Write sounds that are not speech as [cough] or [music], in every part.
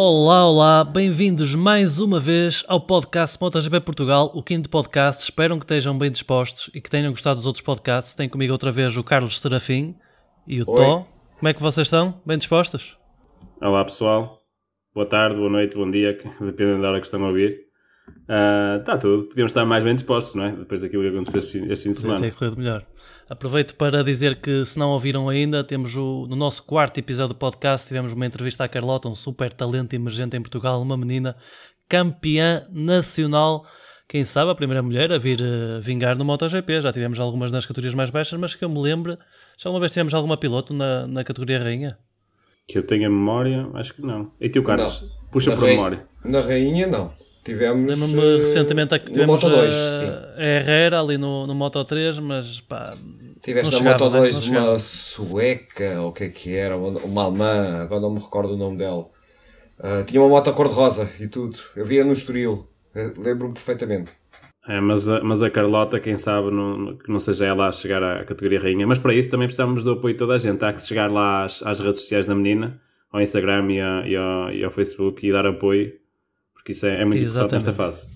Olá, olá, bem-vindos mais uma vez ao podcast MotoGP Portugal, o quinto podcast. Espero que estejam bem dispostos e que tenham gostado dos outros podcasts. Tem comigo outra vez o Carlos Serafim e o Oi. Tó. Como é que vocês estão? Bem dispostos? Olá pessoal, boa tarde, boa noite, bom dia, [laughs] dependendo da hora que estão a ouvir. Está tudo, podíamos estar mais bem dispostos, não é? Depois daquilo que aconteceu este fim, este fim de semana. ter corrido melhor. Aproveito para dizer que, se não ouviram ainda, temos o, no nosso quarto episódio do podcast, tivemos uma entrevista à Carlota, um super talento emergente em Portugal, uma menina campeã nacional, quem sabe a primeira mulher a vir eh, vingar no MotoGP. Já tivemos algumas nas categorias mais baixas, mas que eu me lembro, já uma vez tivemos alguma piloto na, na categoria rainha? Que eu tenha memória, acho que não. E tio Carlos, puxa Na por rei- memória. Na Rainha, não. Tivemos. Lembro-me eh, recentemente a que no tivemos Moto 2, a, sim. a Herrera ali no, no Moto 3, mas pá, Tiveste na Moto né? 2 Não chegava. uma sueca, ou o que é que era, uma, alemã, agora não me recordo o nome dela. Ah, tinha uma moto cor-de-rosa e tudo. Eu via no Estoril. Eh, Lembro-me perfeitamente. É, mas, a, mas a Carlota, quem sabe, não, que não seja ela a chegar à categoria rainha. Mas para isso também precisamos do apoio de toda a gente. Há que chegar lá às, às redes sociais da menina, ao Instagram e, a- e ao, e ao Facebook e dar apoio, porque isso é, é muito importante nesta Exatamente. fase.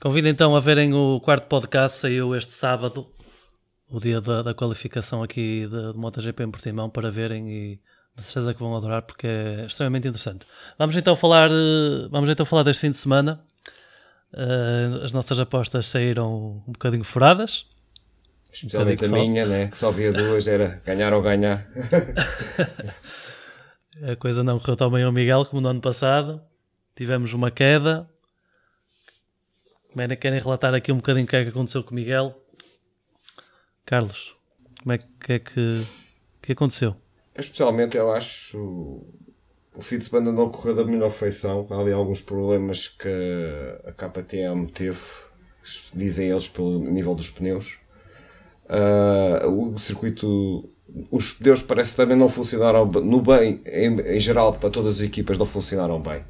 Convido então a verem o quarto podcast, saiu este sábado, o dia da, da qualificação aqui de, de MotoGP em Portimão, para verem e de certeza que vão adorar porque é extremamente interessante. Vamos então falar, eh, vamos então falar deste fim de semana. Eh, as nossas apostas saíram um bocadinho furadas. Especialmente a Um bocadinho minha, né? que só via duas, era ganhar ou ganhar. [laughs] A coisa não correu tão bem ao Miguel como no ano passado. Tivemos uma queda. Querem- relatar aqui um bocadinho o que é que aconteceu com o Miguel? Carlos, como é que, é que, que aconteceu? Especialmente, eu acho, o fim de semana não correu da melhor feição. Há ali alguns problemas que a KTM teve, dizem eles, pelo nível dos pneus. Ah, o circuito, os pneus parece também não funcionaram no bem, em, em geral, para todas as equipas não funcionaram bem.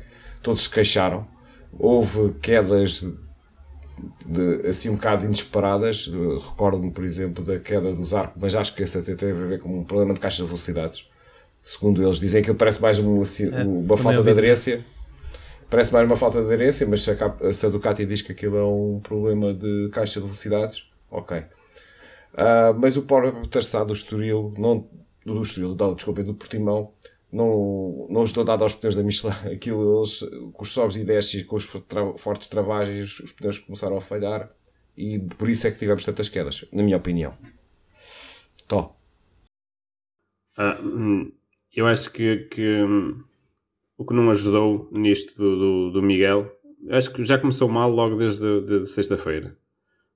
Todos se queixaram. Houve quedas de, assim um bocado inesperadas. Recordo-me, por exemplo, da queda dos arcos, mas acho que esse até teve a ver com um problema de caixa de velocidades. Segundo eles dizem que parece mais uma, assim, uma falta de aderência. Parece mais uma falta de aderência, mas se a, se a Ducati diz que aquilo é um problema de caixa de velocidades, ok. Ah, mas o próprio traçado do Estoril, não, do Estoril, desculpa, do Portimão, não, não ajudou nada aos pneus da Michelin. [laughs] Aquilo, eles, com os sobes e desces, com os fortes travagens, os pneus começaram a falhar e por isso é que tivemos tantas quedas, na minha opinião. Tó. Ah, hum, eu acho que, que, hum, o que não ajudou nisto do, do, do Miguel, acho que já começou mal logo desde de, de sexta-feira,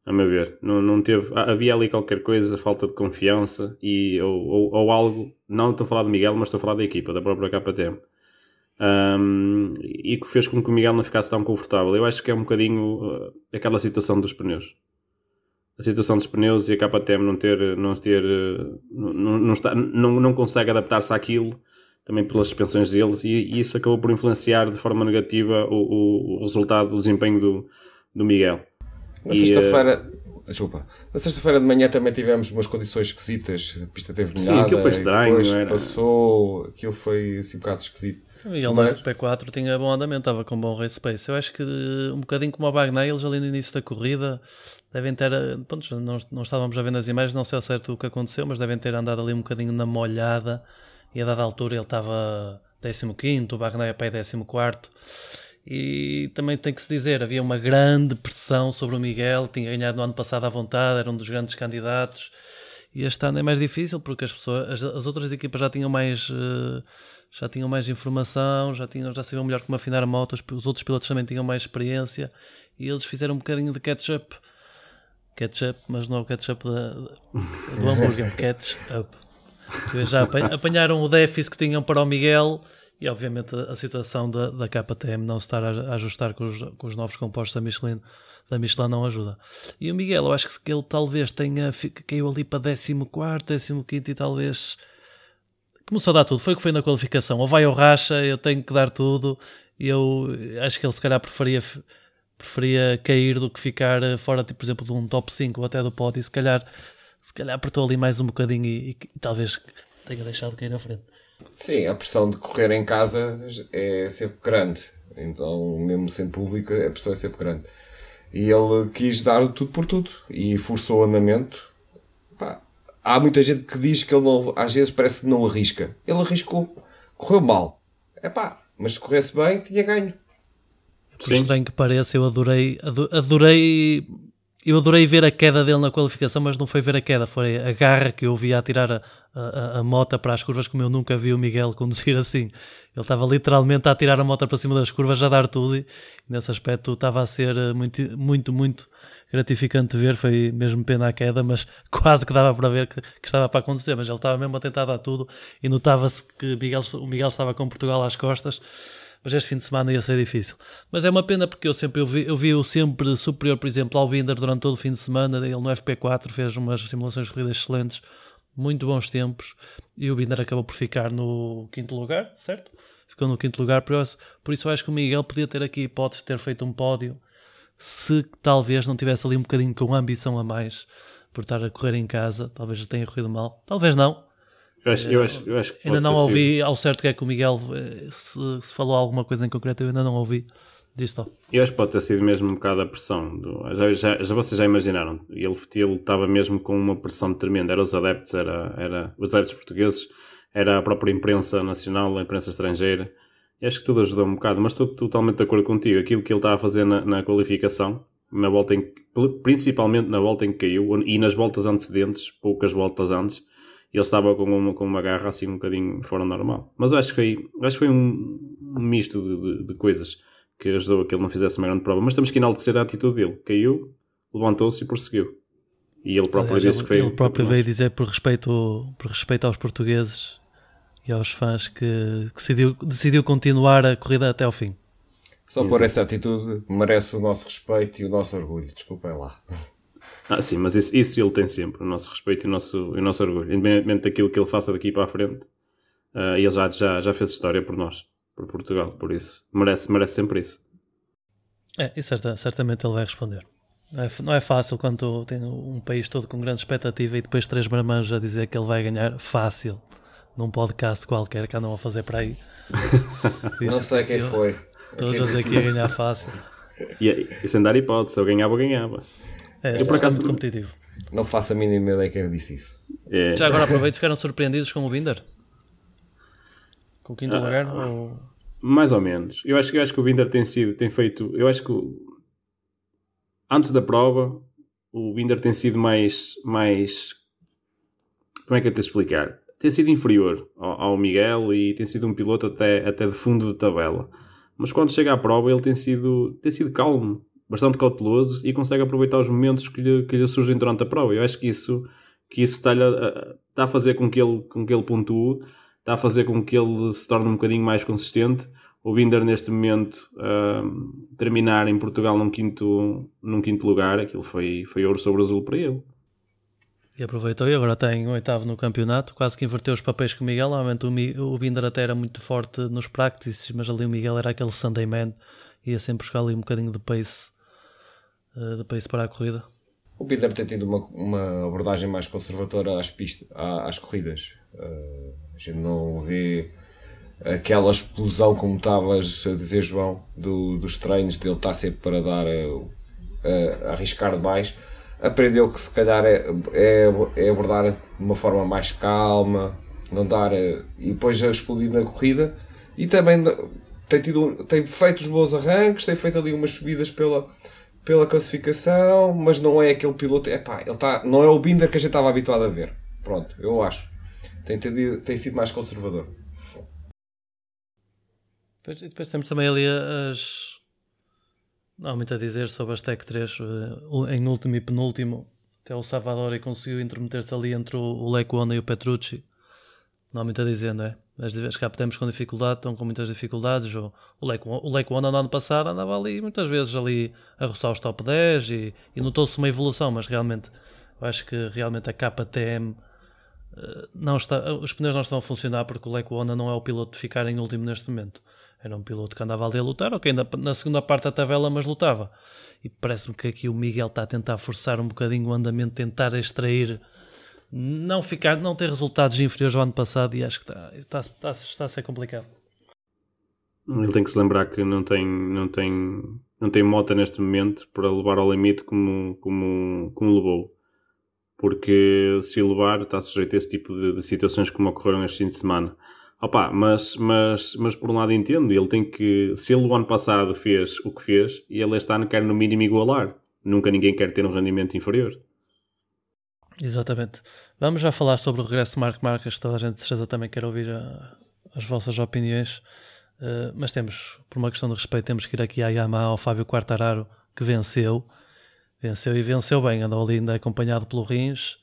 a meu ver. Não, não teve, ah, havia ali qualquer coisa, falta de confiança e, ou, ou, ou algo, não estou a falar de Miguel, mas estou a falar da equipa, da própria KTM. Um, e que fez com que o Miguel não ficasse tão confortável. Eu acho que é um bocadinho uh, aquela situação dos pneus a situação dos pneus e a KTM não ter, não ter, não, não, não está, não, não consegue adaptar-se àquilo, também pelas suspensões deles, e, e isso acabou por influenciar de forma negativa o, o, o resultado, o desempenho do, do Miguel. Na E, sexta-feira. Desculpa. Na sexta-feira de manhã também tivemos umas condições esquisitas. A pista teve Sim, molhada. aquilo foi e estranho, Depois era- passou. Aquilo foi assim um bocado esquisito. O Miguel Mas- no P4 tinha bom andamento, estava com bom race pace. Eu acho que eh, um bocadinho como o Bagnaia, eles ali no início da corrida devem ter, eh, pronto, não, não estávamos a ver nas imagens, não sei ao certo o que aconteceu, mas devem ter andado ali um bocadinho na molhada e a dada altura ele estava 15º, o Bagnaia para 14º e também tem que se dizer, havia uma grande pressão sobre o Miguel, tinha ganhado no ano passado à vontade, era um dos grandes candidatos e este ano é mais difícil porque as pessoas, as, as outras equipas já tinham mais eh, já tinham mais informação, já tinham, já sabiam melhor como afinar a moto, os, os outros pilotos também tinham mais experiência e eles fizeram um bocadinho de catch-up. Catch-up, mas não é o catch-up do [laughs] hambúrguer, é catch-up. Já apan- apanharam o déficit que tinham para o Miguel e obviamente a, situação da, da KTM não se estar a, ajustar com os, com os novos compostos da Michelin, da Michelin não ajuda. E o Miguel, eu acho que, ele talvez tenha caiu ali para 14, 15 e talvez começou a dar tudo. Foi o que foi na qualificação. Ou vai ou racha, eu tenho que dar tudo. E eu acho que ele se calhar preferia, preferia cair do que ficar eh, fora, tipo, por exemplo, de um top 5 ou até do pódio. E se calhar, se calhar apertou ali mais um bocadinho e, e- e talvez tenha deixado cair na frente. Sim, a pressão de correr em casa é sempre grande. Então, mesmo sem público, a pressão é sempre grande. E ele quis dar tudo por tudo e forçou o andamento. Pá, há muita gente que diz que ele não, às vezes parece que não arrisca. Ele arriscou, correu mal. É pá, mas se corresse bem, tinha ganho. Por estranho que pareça, eu adorei, adorei eu adorei ver a queda dele na qualificação, mas não foi ver a queda, foi a garra que eu vi a tirar a, a moto para as curvas, como eu nunca vi o Miguel conduzir assim. Ele estava literalmente a tirar a moto para cima das curvas, a dar tudo, e nesse aspecto estava a ser eh, muito, muito, muito gratificante ver. Foi mesmo pena a queda, mas [laughs] quase que dava para ver que, que estava para acontecer. Mas ele estava mesmo a tentar dar tudo, e notava-se que Miguel, o Miguel estava com Portugal às costas mas este fim de semana ia ser difícil. Mas é uma pena porque eu sempre eu vi, eu vi o sempre superior, por exemplo, ao Binder durante todo o fim de semana. Ele no FP4 fez umas simulações de corridas excelentes, muito bons tempos, e o Binder acabou por ficar no quinto lugar, certo? Ficou no quinto lugar, por isso, por isso eu acho que o Miguel podia ter aqui a hipótese de ter feito um pódio se talvez não tivesse ali um bocadinho com ambição a mais por estar a correr em casa, talvez tenha corrido mal, talvez não, eu acho, eu acho, eu acho ainda não ouvi ao certo que é que o Miguel eh, se, se, falou alguma coisa em concreto, eu ainda não ouvi. Diz. Eu acho que pode ter sido mesmo um bocado a pressão. Do, já, já, já, vocês já imaginaram. Ele, ele estava mesmo com uma pressão tremenda. Era os adeptos, era, era os adeptos portugueses, era a própria imprensa nacional, a imprensa estrangeira. E acho que tudo ajudou um bocado. Mas estou totalmente de acordo contigo. Aquilo que ele estava a fazer na, na qualificação, na volta em, principalmente na volta em que caiu e nas voltas antecedentes, poucas voltas antes, ele estava com uma, com uma garra assim um bocadinho fora normal. Mas eu acho que foi, acho que foi um misto de, de, de, coisas que ajudou a que ele não fizesse uma grande prova. Mas temos que enaltecer a atitude dele. Caiu, levantou-se e prosseguiu. E ele próprio Aliás, disse que Ele próprio veio dizer por respeito, por respeito aos portugueses e aos fãs que, que decidiu, decidiu continuar a corrida até ao fim. Só por essa atitude merece o nosso respeito e o nosso orgulho. Desculpem lá. Ah, sim, mas isso, isso ele tem sempre, o nosso respeito e o nosso, o nosso orgulho. Independentemente daquilo que ele faça daqui para a frente, uh, ele já, já, já fez história por nós, por Portugal, por isso. Merece, merece sempre isso. É, e certa, certamente ele vai responder. Não é, não é fácil quando tem um país todo com grande expectativa e depois três marmanjos a dizer que ele vai ganhar fácil num podcast qualquer que andam a fazer para aí. [laughs] não sei quem foi. Todos a dizer que ia ganhar fácil. E, e sem dar hipótese, se eu ganhava, eu ganhava. É, eu por acaso competitivo. Não faço a mínima ideia quem disse isso. É. Já agora aproveito, ficaram surpreendidos com o Binder? Com o quinto ah, lugar? Ou... Mais ou menos. Eu acho, eu acho que o Binder tem sido, tem feito. Eu acho que antes da prova o Binder tem sido mais. mais como é que eu te explicar? Tem sido inferior ao, ao, Miguel e tem sido um piloto até, até de fundo de tabela. Mas quando chega à prova ele tem sido, tem sido calmo bastante cauteloso e consegue aproveitar os momentos que lhe, que lhe surgem durante a prova. Eu acho que isso, que isso está, a, está a fazer com que, ele, com que ele pontue, está a fazer com que ele se torne um bocadinho mais consistente. O Binder, neste momento, terminar em Portugal num quinto, num quinto lugar, aquilo foi, foi ouro sobre azul para ele. E aproveitou e agora tem um oitavo no campeonato, quase que inverteu os papéis com o Miguel. Normalmente o, o Binder até era muito forte nos practices, mas ali o Miguel era aquele Sunday man, ia sempre buscar ali um bocadinho de pace uh, de país para a corrida? O Peter tem tido uma, uma abordagem mais conservadora às, pistas, às corridas. Uh, a gente não vê aquela explosão, como estavas a dizer, João, do, dos treinos dele estar sempre para dar a, a, a arriscar demais. Aprendeu que se calhar é, é, é, abordar de uma forma mais calma, não dar e depois a explodir na corrida. E também tem, tido, tem feito os bons arranques, tem feito ali umas subidas pela, pela classificação, mas não é aquele piloto. Epá, ele tá, não é o Binder que a gente estava habituado a ver. Pronto, eu acho. Tem, tem sido mais conservador. Depois, depois temos também ali as. Não há muito a dizer sobre as Tech 3 eh, em último e penúltimo. Até o Salvador conseguiu intermeter-se ali entre o, o Lecuona e o Petrucci. Não há muito a dizer, não é? As, as captamos com dificuldade, estão com muitas dificuldades. O, o Lake One no ano passado andava ali muitas vezes ali a roçar os top 10 e, e notou-se uma evolução, mas realmente eu acho que realmente a KTM eh, não está, os pneus não estão a funcionar porque o Lake One não é o piloto de ficar em último neste momento. Era um piloto que andava ali a lutar, ok, ainda na segunda parte da tabela, mas lutava. E parece-me que aqui o Miguel está a tentar forçar um bocadinho o andamento, tentar extrair não, ficar, não ter resultados inferiores ao ano passado e acho que está, está, está, está a ser complicado. Ele tem que se lembrar que não tem, não tem, não tem mota neste momento para levar ao limite como, como, como levou. Porque se levar, está sujeito a esse tipo de, de situações como ocorreram este fim de semana. Opa, mas, mas, mas por um lado entendo, ele tem que, se ele o ano passado fez o que fez, e ele este ano quer no mínimo igualar. Nunca ninguém quer ter um rendimento inferior. Exatamente. Vamos já falar sobre o regresso de Marco Marques, toda a gente de certeza também quer ouvir a, as vossas opiniões. Uh, mas temos, por uma questão de respeito, temos que ir aqui à Yamaha ao Fábio Quartararo, que venceu. Venceu e venceu bem, andou ali ainda acompanhado pelo Rins,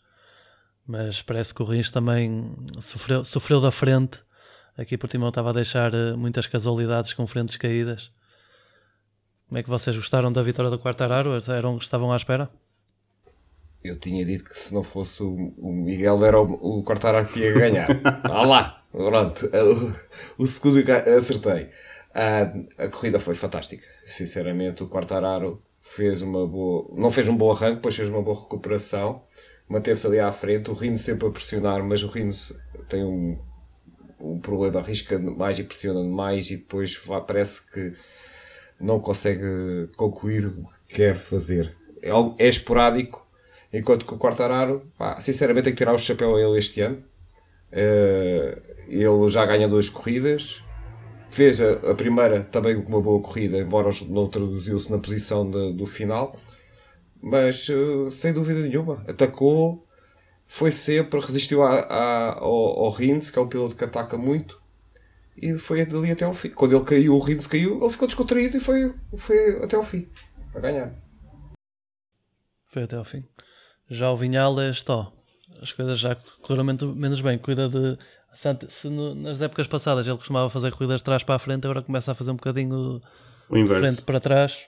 mas parece que o Rins também sofreu, sofreu da frente. Aqui por Timão estava a deixar uh, muitas casualidades com frentes caídas. Como é que vocês gostaram da vitória do Quartararo? Eram, estavam à espera? Eu tinha dito que se não fosse o, o Miguel era o, o Quartararo que ia ganhar. [laughs] Vá lá, pronto. O, o segundo acertei. A, a corrida foi fantástica. Sinceramente, o Quartararo fez uma boa. Não fez um bom arranque, depois fez uma boa recuperação. Manteve-se ali à frente. O Rins sempre a pressionar, mas o Rins tem um, um problema, arrisca mais e pressiona mais e depois parece que não consegue concluir o que quer fazer. É, é esporádico, enquanto que o Quartararo, pá, sinceramente, tem que tirar o chapéu a ele este ano. Uh, ele já ganha duas corridas, fez a, a, primeira também com uma boa corrida, embora não traduziu-se na posição de, do final, mas uh, sem dúvida nenhuma, atacou, foi sempre, resistiu a, a, ao, ao Rins, que é um piloto que ataca muito, e foi dali até ao fim. Quando ele caiu, o Rins caiu, ele ficou descontraído e foi, foi até ao fim, a ganhar. Foi até ao fim. Já o Vinhales, ó, as coisas já correram menos bem. Cuida de. Se no, nas épocas passadas ele costumava fazer corridas de trás para a frente, agora começa a fazer um bocadinho o inverso. frente para trás.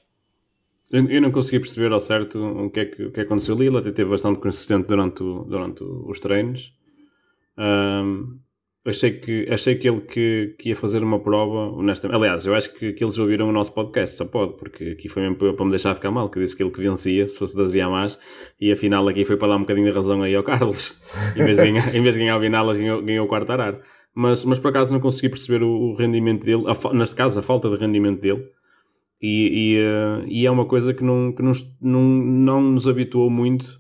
Eu, eu, não consegui perceber ao certo o que é que, o que aconteceu ali. Ele até esteve bastante consistente durante, o, durante os treinos. Um, Achei que, achei que ele que, que ia fazer uma prova, honestamente. Aliás, eu acho que, que eles ouviram o nosso podcast, só pode, porque aqui foi mesmo para, para me deixar ficar mal, que eu disse que ele que vencia, se fosse das Yamas, e afinal aqui foi para dar um bocadinho de razão aí ao Carlos. [laughs] em, vez de ganhar, em vez de ganhar o Vinalas, ganhou, ganhou o quarto arar. Mas, mas por acaso não consegui perceber o, o rendimento dele, a, neste caso a falta de rendimento dele. E, e, uh, e é uma coisa que, não, que não, não, não nos habituou muito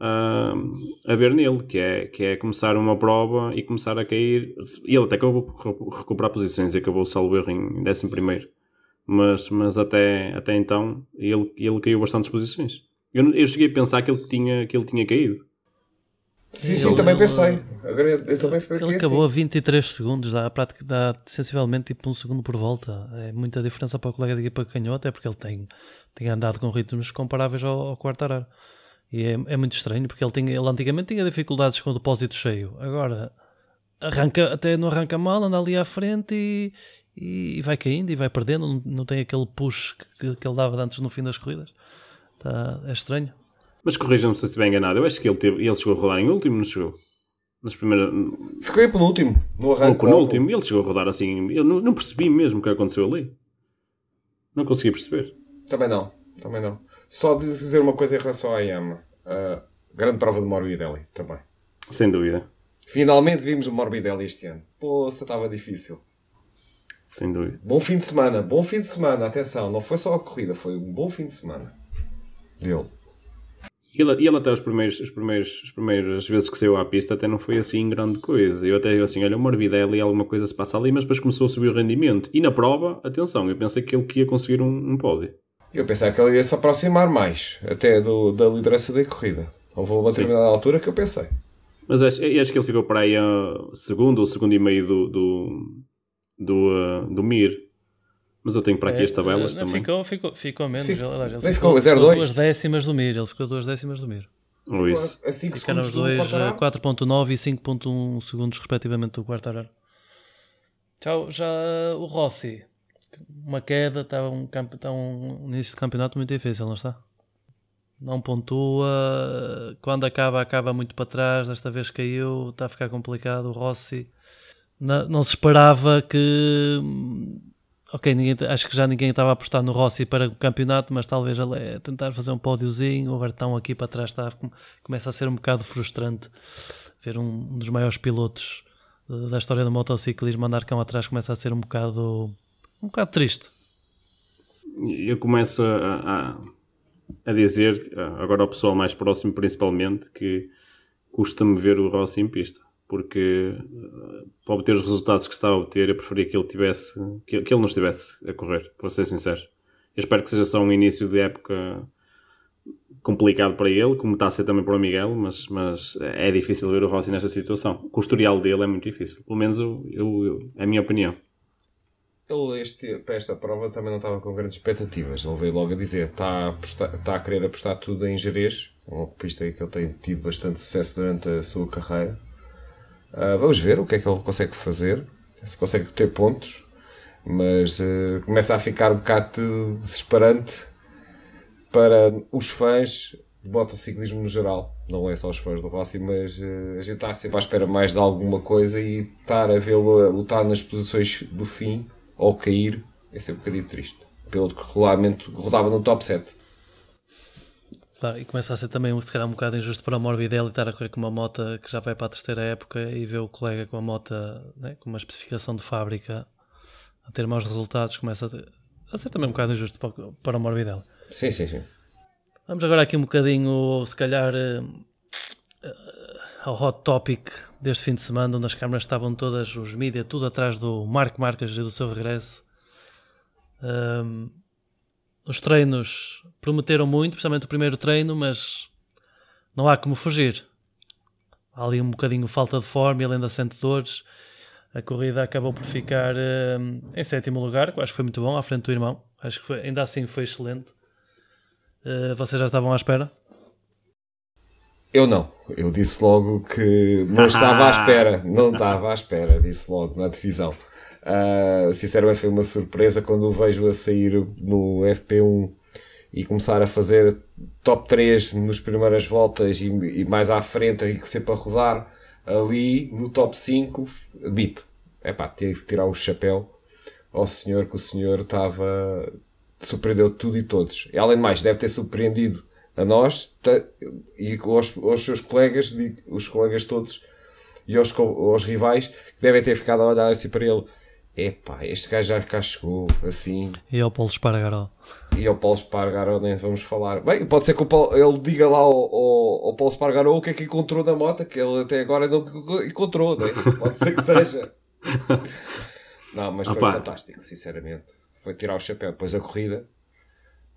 uh, a ver nele, que é, que é começar uma prova e começar a cair. E ele até acabou por recuperar posições e acabou salvo erro em 11 primeiro. Mas, mas até, até então ele, ele caiu bastantes posições. Eu, eu cheguei a pensar que ele tinha, que ele tinha caído. Sim, sim, ele, também pensei. Agora eu também Ele assim. acabou a 23 segundos, dá, a prática dá sensivelmente tipo um segundo por volta. É muita diferença para o colega de equipa que ganhou, até porque ele tem, tem andado com ritmos comparáveis ao, ao Quartararo. E é, é, muito estranho porque ele, tinha, ele antigamente tinha dificuldades com o depósito cheio. Agora arranca, até não arranca mal, anda ali à frente e, e, vai caindo e vai perdendo. Não, não tem aquele push que, que ele dava antes no fim das corridas. Tá, é estranho. Mas corrijam-me se estiver enganado. Eu acho que ele, teve, ele chegou a rodar em último, não chegou? Nas primeiras... Ficou em penúltimo, no arranque. No penúltimo, ele chegou a rodar assim. Eu não, não percebi mesmo o que aconteceu ali. Não consegui perceber. Também não, também não. Só dizer uma coisa em relação à Yama. Uh, grande prova de Morbidelli também. Sem dúvida. Finalmente vimos o Morbidelli este ano. Poxa, estava difícil. Sem dúvida. Bom fim de semana, bom fim de semana. Atenção, não foi só a corrida, foi um bom fim de semana dele. E ele, ele até os primeiros, os primeiros, as primeiras vezes que saiu à pista até não foi assim grande coisa. Eu até assim, olha, o Morbidelli, alguma coisa se passa ali, mas depois começou a subir o rendimento. E na prova, atenção, eu pensei que ele que ia conseguir um, um pódio. Eu pensava que ele ia se aproximar mais, até do, da liderança da corrida. Houve uma determinada Sim. altura que eu pensei. Mas acho, acho que ele ficou para aí a segundo ou segundo e meio do, do, do, uh, do Mir. Mas eu tenho para aqui é, as tabelas não, também. Ficou, ficou, ficou menos. Fico, ele, ele ficou, ficou duas décimas do Mir. Ele ficou duas décimas do Mir. Ou isso. A 5 Ficaram os dois 4.9 e 5.1 segundos respectivamente do quarto horário. Tchau, já o Rossi uma queda, está um, está um início de campeonato muito difícil, não está? Não pontua, quando acaba, acaba muito para trás. Desta vez caiu, está a ficar complicado. O Rossi não, não se esperava que ok, ninguém, acho que já ninguém estava a apostar no Rossi para o campeonato, mas talvez é tentar fazer um pódiozinho, o Bertão aqui para trás está, começa a ser um bocado frustrante ver um, um dos maiores pilotos da história do motociclismo andar cá atrás começa a ser um bocado um bocado triste. Eu começo a, a, a dizer, agora ao pessoal mais próximo principalmente, que custa-me ver o Rossi em pista porque eh, para obter os resultados que está a obter, eu preferia que ele tivesse que, que ele não estivesse a correr, para ser sincero. Eu espero que seja só um início de época complicado para ele, como está a ser também para o Miguel, mas, mas é difícil ver o Rossi nesta situação. O historial dele é muito difícil, pelo menos eu, eu, eu, é a minha opinião. Ele este, para esta prova também não estava com grandes expectativas. Ele veio logo a dizer está a, está a querer apostar tudo em Jerez, uma pista que ele tem tido bastante sucesso durante a sua carreira. Uh, vamos ver o que é que ele consegue fazer, se consegue ter pontos, mas uh, começa a ficar um bocado desesperante para os fãs de motociclismo no geral. Não é só os fãs do Rossi, mas uh, a gente está sempre à espera mais de alguma coisa e estar a vê-lo lutar nas posições do fim ou cair é sempre um bocadinho triste. Pelo que regularmente rodava no top 7. Claro, e começa a ser também, se calhar, um bocado injusto para o Morbidelli estar a correr com uma moto que já vai para a terceira época e ver o colega com a moto né, com uma especificação de fábrica a ter maus resultados, começa a, ter, a ser também um bocado injusto para, para o Morbidelli. Sim, sim, sim. Vamos agora aqui um bocadinho, se calhar, uh, ao hot topic deste fim de semana, onde as câmaras estavam todas, os mídias, tudo atrás do Marco Marques e do seu regresso. Um, os treinos prometeram muito, principalmente o primeiro treino, mas não há como fugir. Há ali um bocadinho falta de forma, ele ainda sente dores. A corrida acabou por ficar uh, em sétimo lugar, que acho que foi muito bom, à frente do irmão. Acho que foi, ainda assim foi excelente. Uh, vocês já estavam à espera? Eu não. Eu disse logo que não [laughs] estava à espera. Não estava à espera, disse logo na divisão. Uh, sinceramente foi uma surpresa quando o vejo a sair no FP1 e começar a fazer top 3 nas primeiras voltas e, e mais à frente e sempre a rodar ali no top 5, bito. É pá, tive que tirar o chapéu ao senhor que o senhor estava surpreendeu tudo e todos. E além de mais, deve ter surpreendido a nós e aos, aos seus colegas, os colegas todos e aos, aos rivais que devem ter ficado a olhar assim para ele epá, este gajo já cá chegou, assim. E ao Paulo Espargaró. E ao Paulo Espargaró nem vamos falar. Bem, pode ser que Paulo, ele diga lá ao, ao, ao Paulo Espargaró o que é que encontrou na moto, que ele até agora não encontrou, né? pode ser que seja. [laughs] não, mas foi Opa. fantástico, sinceramente. Foi tirar o chapéu. Depois a corrida.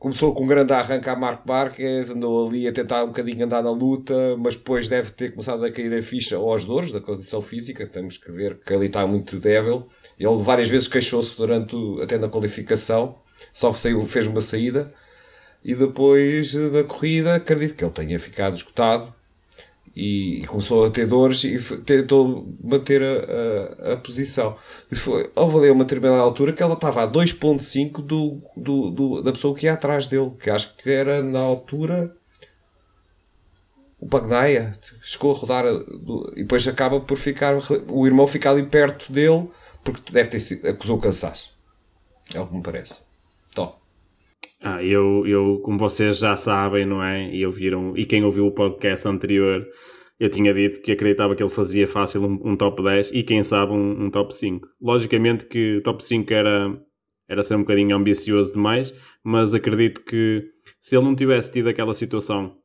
Começou com um grande arranque a Marco Marques, andou ali a tentar um bocadinho andar na luta, mas depois deve ter começado a cair a ficha aos dores da condição física, temos que ver que ali está muito débil. Ele várias vezes queixou-se durante até na qualificação, só saiu, fez uma saída e depois da corrida acredito que ele tenha ficado esgotado e, e começou a ter dores e tentou manter a, a, a posição. Foi, houve ali uma determinada altura que ela estava a 2.5 do, do, do, da pessoa que ia atrás dele, que acho que era na altura o Bagnaia chegou a rodar e depois acaba por ficar o irmão fica ali perto dele porque deve ter sido, acusou cansaço. É o que me parece. Ah, eu, eu, como vocês já sabem, não é? E ouviram, e quem ouviu o podcast anterior, eu tinha dito que acreditava que ele fazia fácil um, um top 10 e quem sabe um, um, top 5. Logicamente que top 5 era, era ser um bocadinho ambicioso demais, mas acredito que se ele não tivesse tido aquela situação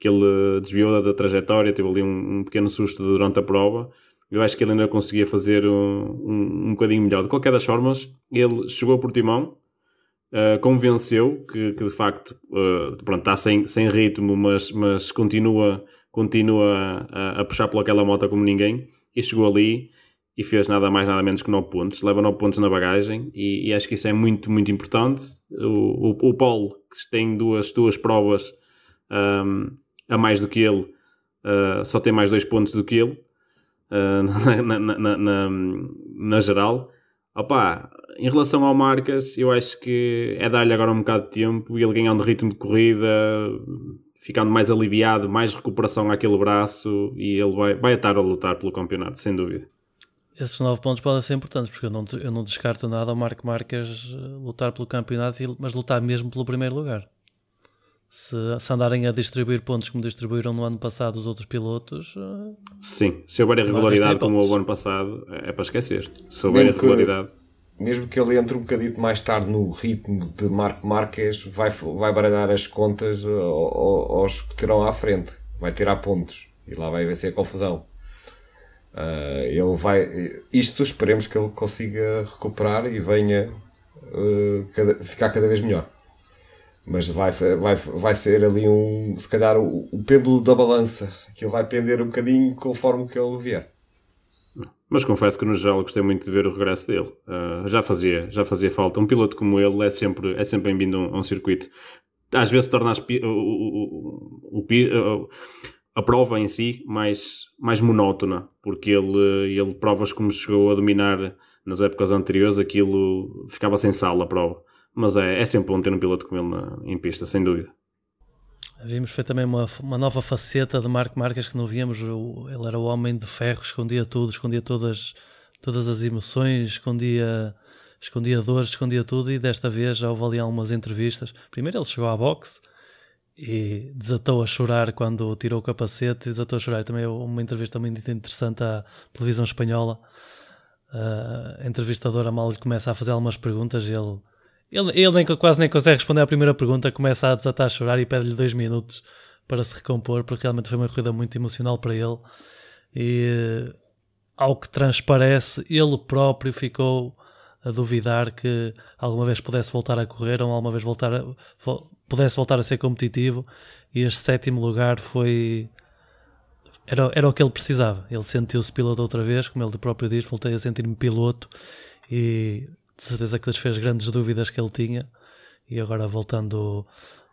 que ele desviou da trajetória, teve ali um, um pequeno susto durante a prova, eu acho que ele ainda conseguia fazer um, um, um bocadinho melhor. De qualquer das formas, ele chegou por timão, uh, convenceu que, que de facto uh, pronto, está sem, sem ritmo, mas, mas continua, continua a, a puxar pelaquela moto como ninguém e chegou ali e fez nada mais nada menos que 9 pontos, leva 9 pontos na bagagem e, e acho que isso é muito, muito importante. O, o, o Paulo, que tem duas, duas provas um, a mais do que ele, uh, só tem mais 2 pontos do que ele, [laughs] uh, na, na, na, na, geral. Opa, em relação ao Marcas, eu acho que é dar-lhe agora um bocado de tempo e ele ganhando ritmo de corrida, ficando mais aliviado, mais recuperação àquele braço e ele vai, vai estar a lutar pelo campeonato, sem dúvida. esses 9 pontos podem ser importantes, porque eu não, eu não descarto nada ao Marco Marques eh, lutar pelo campeonato, mas lutar mesmo pelo primeiro lugar. Se, se, andarem a distribuir pontos como distribuíram no ano passado os outros pilotos. Eh, Sim, se houver irregularidade como houve o ano passado, é para esquecer. Se houver mesmo irregularidade. Que, mesmo que ele entre um bocadinho mais tarde no ritmo de Marco Marques, vai, vai baralhar as contas aos que terão à frente. Vai tirar pontos. E lá vai vencer a confusão. Uh, ele vai. Isto esperemos que ele consiga recuperar e venha uh, cada, ficar cada vez melhor. Mas vai, vai, vai ser ali um. Se calhar o, o pêndulo da balança, que ele vai pender um bocadinho conforme que ele vier. Mas confesso que no geral gostei muito de ver o regresso dele. Uh, já, fazia, já fazia falta. Um piloto como ele é sempre, é sempre bem-vindo a, um, a um circuito. Às vezes torna as, o, o, a prova em si mais, mais monótona, porque ele, ele provas como chegou a dominar nas épocas anteriores, aquilo ficava sem sala a prova. Mas é, é sempre bom ter um piloto como ele na, em pista, sem dúvida. Vimos foi também uma, uma nova faceta de Marco Marques que não víamos. Ele era o homem de ferro, escondia tudo, escondia todas, todas as emoções, escondia, escondia dores, escondia tudo. E desta vez já houve ali algumas entrevistas. Primeiro ele chegou à boxe e desatou a chorar quando tirou o capacete, desatou a chorar. Também é uma entrevista muito interessante à televisão espanhola. Uh, a entrevistadora mal começa a fazer algumas perguntas e ele, ele, ele nem, quase nem consegue responder à primeira pergunta, começa a desatar a chorar e pede-lhe dois minutos para se recompor, porque realmente foi uma corrida muito emocional para ele. E ao que transparece, ele próprio ficou a duvidar que alguma vez pudesse voltar a correr ou alguma vez voltar a, pudesse voltar a ser competitivo e este sétimo lugar foi era, era o que ele precisava. Ele sentiu-se piloto outra vez, como ele próprio diz, voltei a sentir-me piloto e de certeza que desfez grandes dúvidas que ele tinha e agora voltando,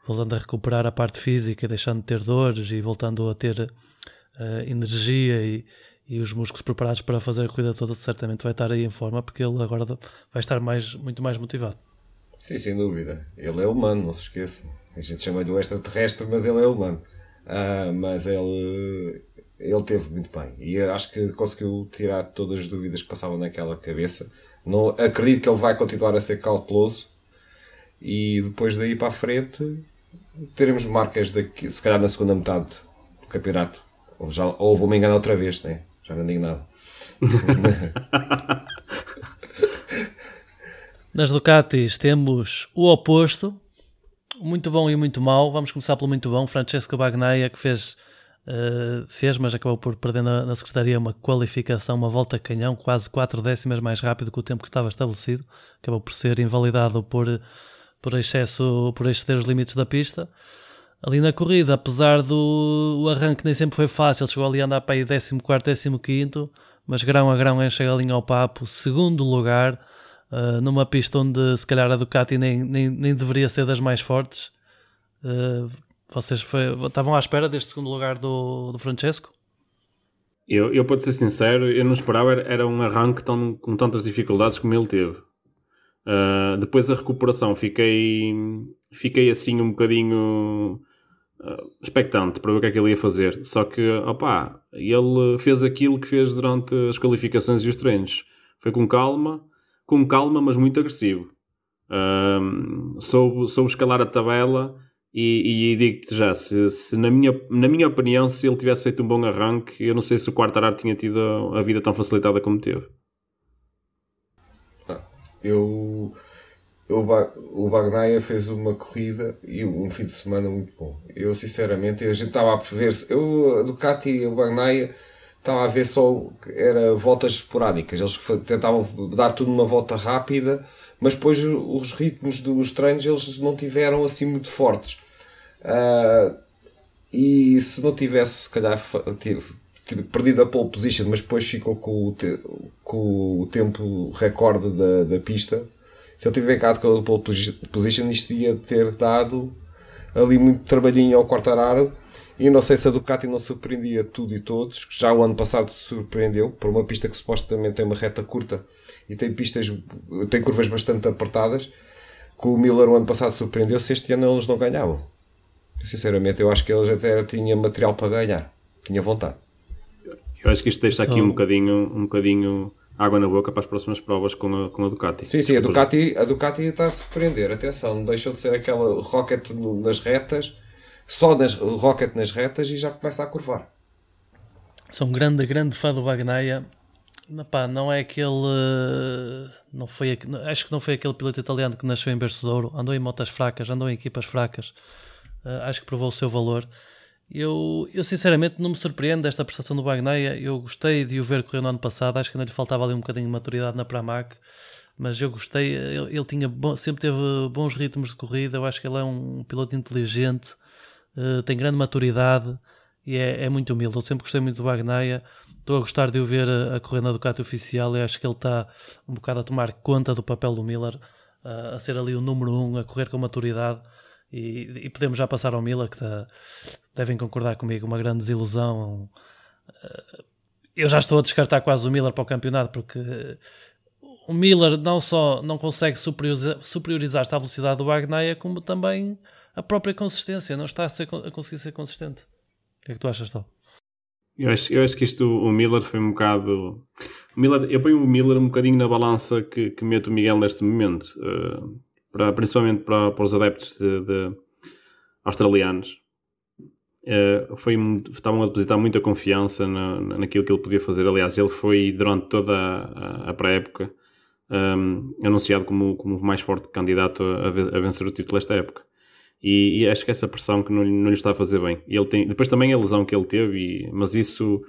voltando a recuperar a parte física, deixando de ter dores e voltando a ter uh, energia e, e os músculos preparados para fazer a corrida toda, certamente vai estar aí em forma porque ele agora vai estar mais, muito mais motivado. Sim, sem dúvida. Ele é humano, não se esqueça. A gente chama-lhe o extraterrestre, mas ele é humano. Uh, mas ele, ele teve muito bem. E acho que conseguiu tirar todas as dúvidas que passavam naquela cabeça. Não, acredito que ele vai continuar a ser cauteloso. E depois daí para a frente teremos marcas daqui, se calhar na segunda metade do campeonato. Ou, já, ou vou-me enganar outra vez, né? já não digo nada. [laughs] Nas Ducatis temos o oposto, muito bom e muito mau. Vamos começar pelo muito bom. Francesco Bagnaia, que fez, uh, fez mas acabou por perder na, na, Secretaria uma qualificação, uma volta canhão, quase 4 décimas mais rápido que o tempo que estava estabelecido. Acabou por ser invalidado por, por, excesso, por exceder os limites da pista. Ali na corrida, apesar do arranque nem sempre foi fácil, chegou ali a andar para aí 14, 15, mas grão a grão enche a linha ao papo. Segundo lugar uh, numa pista onde se calhar a Ducati nem, nem, nem deveria ser das mais fortes. Uh, vocês foi, estavam à espera deste segundo lugar do, do Francesco? Eu, eu, para ser sincero, eu não esperava era um arranque tão, com tantas dificuldades como ele teve. Uh, depois a recuperação, fiquei, fiquei assim um bocadinho uh, expectante para ver o que é que ele ia fazer. Só que, opá, ele fez aquilo que fez durante as qualificações e os treinos. Foi com calma, com calma, mas muito agressivo. Um, soube, soube escalar a tabela e, e digo-te já, se, se, na, minha, na minha opinião, se ele tivesse feito um bom arranque, eu não sei se o Quartararo tinha tido a, vida tão facilitada como teve. Ah, eu, eu, o Bagnaia fez uma corrida e um fim de semana muito bom. Eu, sinceramente, a gente estava a ver. Eu, a Ducati e o Bagnaia estava a ver só era voltas esporádicas. Eles tentavam dar tudo numa volta rápida, mas depois os ritmos dos treinos eles não tiveram assim muito fortes. Uh, e se não tivesse, se calhar, tive, tive perdido a pole position, mas depois ficou com o, te, com o tempo recorde da, da pista, se ele tivesse ficado com a pole position, isto ia ter dado ali muito trabalhinho ao Quartararo e não sei se a Ducati não surpreendia tudo e todos, que já o ano passado surpreendeu, por uma pista que supostamente tem uma reta curta e tem pistas, tem curvas bastante apertadas, que o Miller o ano passado surpreendeu, se este ano eles não ganhavam. Sinceramente, eu acho que eles até tinham material para ganhar, tinha vontade. Eu acho que isto deixa aqui um bocadinho, um bocadinho água na boca para as próximas provas com a, com a Ducati. Sim, sim, a Ducati, a Ducati está a surpreender. Atenção, não deixou de ser aquela rocket nas retas, só nas, rocket nas retas e já começa a curvar. Sou um grande, grande fã do Bagnaia. Pá, não é aquele. Não foi, acho que não foi aquele piloto italiano que nasceu em berço de ouro. Andou em motas fracas, andou em equipas fracas. Uh, acho que provou o seu valor. Eu, eu sinceramente não me surpreendo desta prestação do Bagnaia. Eu gostei de o ver correr no ano passado. Acho que ainda lhe faltava ali um bocadinho de maturidade na Pramac. Mas eu gostei. Ele, ele tinha sempre teve bons ritmos de corrida. Eu acho que ele é um piloto inteligente, uh, tem grande maturidade e é, é, muito humilde. Eu sempre gostei muito do Bagnaia. Estou a gostar de o ver a, a correr na Ducati oficial e acho que ele está um bocado a tomar conta do papel do Miller, uh, a ser ali o número um, a correr com maturidade. E, e podemos já passar ao Miller, que está, devem concordar comigo, uma grande desilusão. Uh, eu já estou a descartar quase o Miller para o campeonato, porque o Miller não só não consegue superiorizar, superiorizar-se à velocidade do Bagnaia, como também a própria consistência, não está a, ser, a conseguir ser consistente. O que é que tu achas, Tal? Eu acho, eu acho que isto, o Miller foi um bocado. Miller, eu ponho o Miller um bocadinho na balança que, que mete o Miguel neste momento, uh, para, principalmente para, para os adeptos de, de australianos. Uh, foi, estavam a depositar muita confiança na, naquilo que ele podia fazer. Aliás, ele foi durante toda a, a pré-época um, eh, anunciado como, como o mais forte candidato a, a vencer o título desta época. E, e, acho que essa pressão que não, não lhe está a fazer bem. Ele tem, depois também a lesão que ele teve, e, mas isso,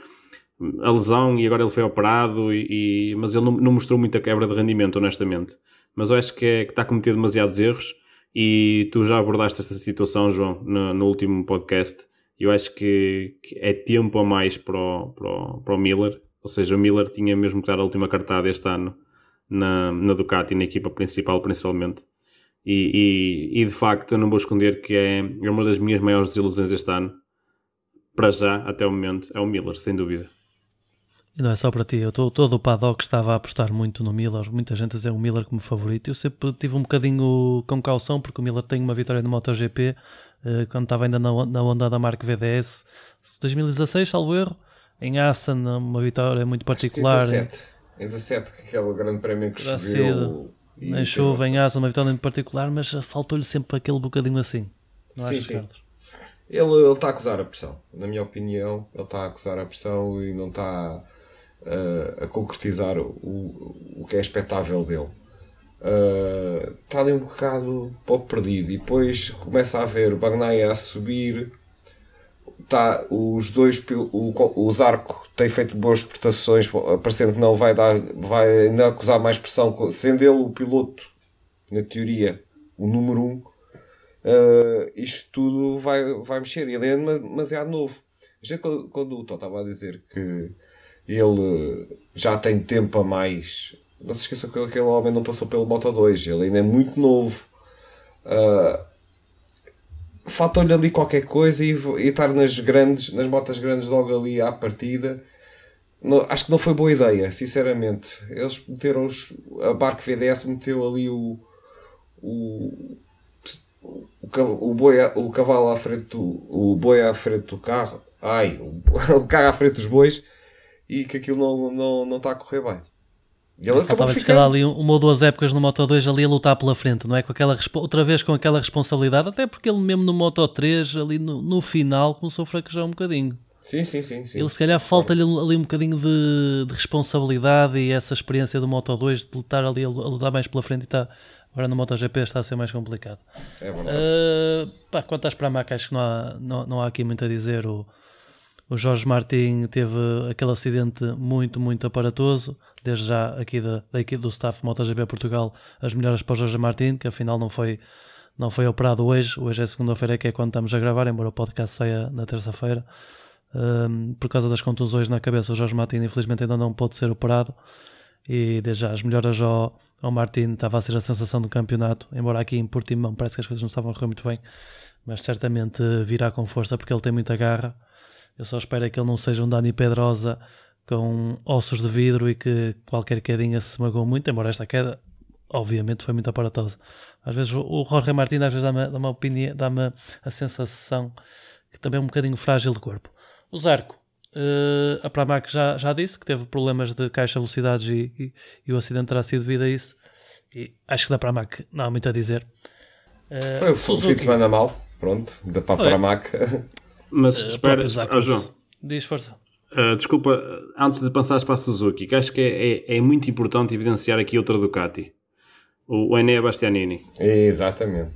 a lesão, e agora ele foi operado, e, e mas ele não, não, mostrou muita quebra de rendimento, honestamente. Mas eu acho que, é, que está a cometer demasiados erros, e tu já abordaste esta situação, João, no, no último podcast. Eu acho que, que, é tempo a mais para o, para, o, para o Miller, ou seja, o Miller tinha mesmo que dar a última cartada este ano na, na Ducati, na equipa principal, principalmente e, e, e, de facto, eu não vou esconder que é, é uma das minhas maiores desilusões este ano, para já, até o momento, é o Miller, sem dúvida. E não é só para ti, eu tô, todo o paddock estava a apostar muito no Miller, muita gente a dizer o Miller como favorito. Eu sempre tive um bocadinho com caução, porque o Miller tem uma vitória no MotoGP, eh, quando estava ainda na, na onda da marca VDS, 2016, salvo erro, em Assen, uma vitória muito particular. Em 17, em 17, que aquele grande prémio que choveu nem chuva, em asa, uma vitória em particular, mas faltou-lhe sempre aquele bocadinho assim. Não sim, sim. Ele, ele está a acusar a pressão. Na minha opinião, ele está a acusar a pressão e não está a concretizar o, o que é expectável dele. Uh, está ali um bocado pouco perdido e depois começa a ver o Bagnaia a subir tá, os dois o, o Zarco tem feito boas prestações, parecendo que não vai dar, vai ainda acusar mais pressão, sendo ele o piloto, na teoria, o número um, uh, isto tudo vai, vai mexer. Ele é demasiado novo. A gente, quando o Tó estava a dizer que ele já tem tempo a mais, não se esqueça que aquele homem não passou pelo Moto 2, ele ainda é muito novo. Uh, faltou-lhe ali qualquer coisa e, e, estar nas grandes, nas motas grandes logo ali à partida. Não, acho que não foi boa ideia, sinceramente. Eles meteram os, a Barco VDS meteu ali o o, o, o, boi, o cavalo à frente do, o boi à frente do carro, ai, o, [laughs] o carro à frente dos bois e que aquilo não, não, não está a correr bem. E ele acabou ali uma ou duas épocas no Moto 2 ali a lutar pela frente, não é? Com aquela, outra vez com aquela responsabilidade, até porque ele mesmo no Moto 3, ali no, no final, começou a fraquejar um bocadinho. Sim, sim, sim. sim. Ele se calhar falta-lhe ali um bocadinho de, de, responsabilidade e essa experiência do Moto 2 de lutar ali a, lutar mais pela frente e está. Agora no MotoGP está a ser mais complicado. É verdade. Uh, pá, quanto às Pramac, acho que não há, não, não há aqui muito a dizer. O, o Jorge Martin teve aquele acidente muito, muito aparatoso desde já aqui da, daqui do staff MotoGP Portugal, as melhoras para o Jorge Martin, que afinal não foi, não foi operado hoje, hoje é segunda-feira que é quando estamos a gravar, embora o podcast saia na terça-feira. Um, por causa das contusões na cabeça, o Jorge Martin infelizmente ainda não pode ser operado e desde já as melhoras ao, ao Martin estava a ser a sensação do campeonato, embora aqui em Portimão parece que as coisas não estavam a correr muito bem, mas certamente virá com força porque ele tem muita garra. Eu só espero é que ele não seja um Dani Pedrosa com ossos de vidro e que qualquer quedinha se magoou muito, embora esta queda obviamente foi muito aparatosa. Às vezes o Jorge Martins às vezes dá-me dá opinião, dá-me a sensação que também é um bocadinho frágil de corpo. O Zarco, Uh, a Pramac já, já disse que teve problemas de caixa velocidades e, e, e, o acidente terá sido devido a isso. E acho que da Pramac não há muito a dizer. Uh, Foi o Suzuki. fim de semana mal, pronto, da Pramac. Mas uh, espera, oh, João. Diz força. Uh, desculpa, antes de passares para a Suzuki, que acho que é, é, é muito importante evidenciar aqui outra Ducati, o, o Enea Bastianini. Exatamente.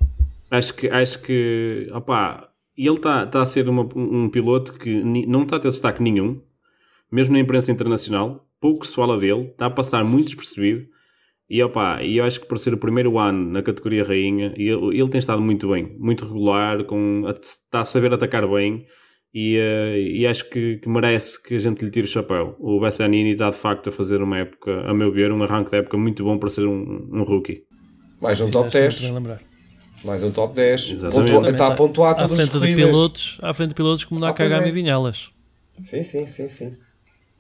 Acho que, acho que opa, ele está tá a ser uma, um piloto que não está a ter destaque nenhum, mesmo na imprensa internacional, pouco se fala dele, está a passar muito despercebido. E opa, eu acho que por ser o primeiro ano na categoria rainha, ele, ele tem estado muito bem, muito regular, com, está a saber atacar bem e, uh, e acho que, que, merece que a gente lhe tire o chapéu. O Bastianini está de facto a fazer uma época, a meu ver, um arranque de época muito bom para ser um, um rookie. Mais um top 10. Mais um top 10. Exatamente. Pontua, está a pontuar todas as corridas. De pilotos, à frente de pilotos como Nakagami ah, é. e Vinhalas. Sim, sim, sim, sim.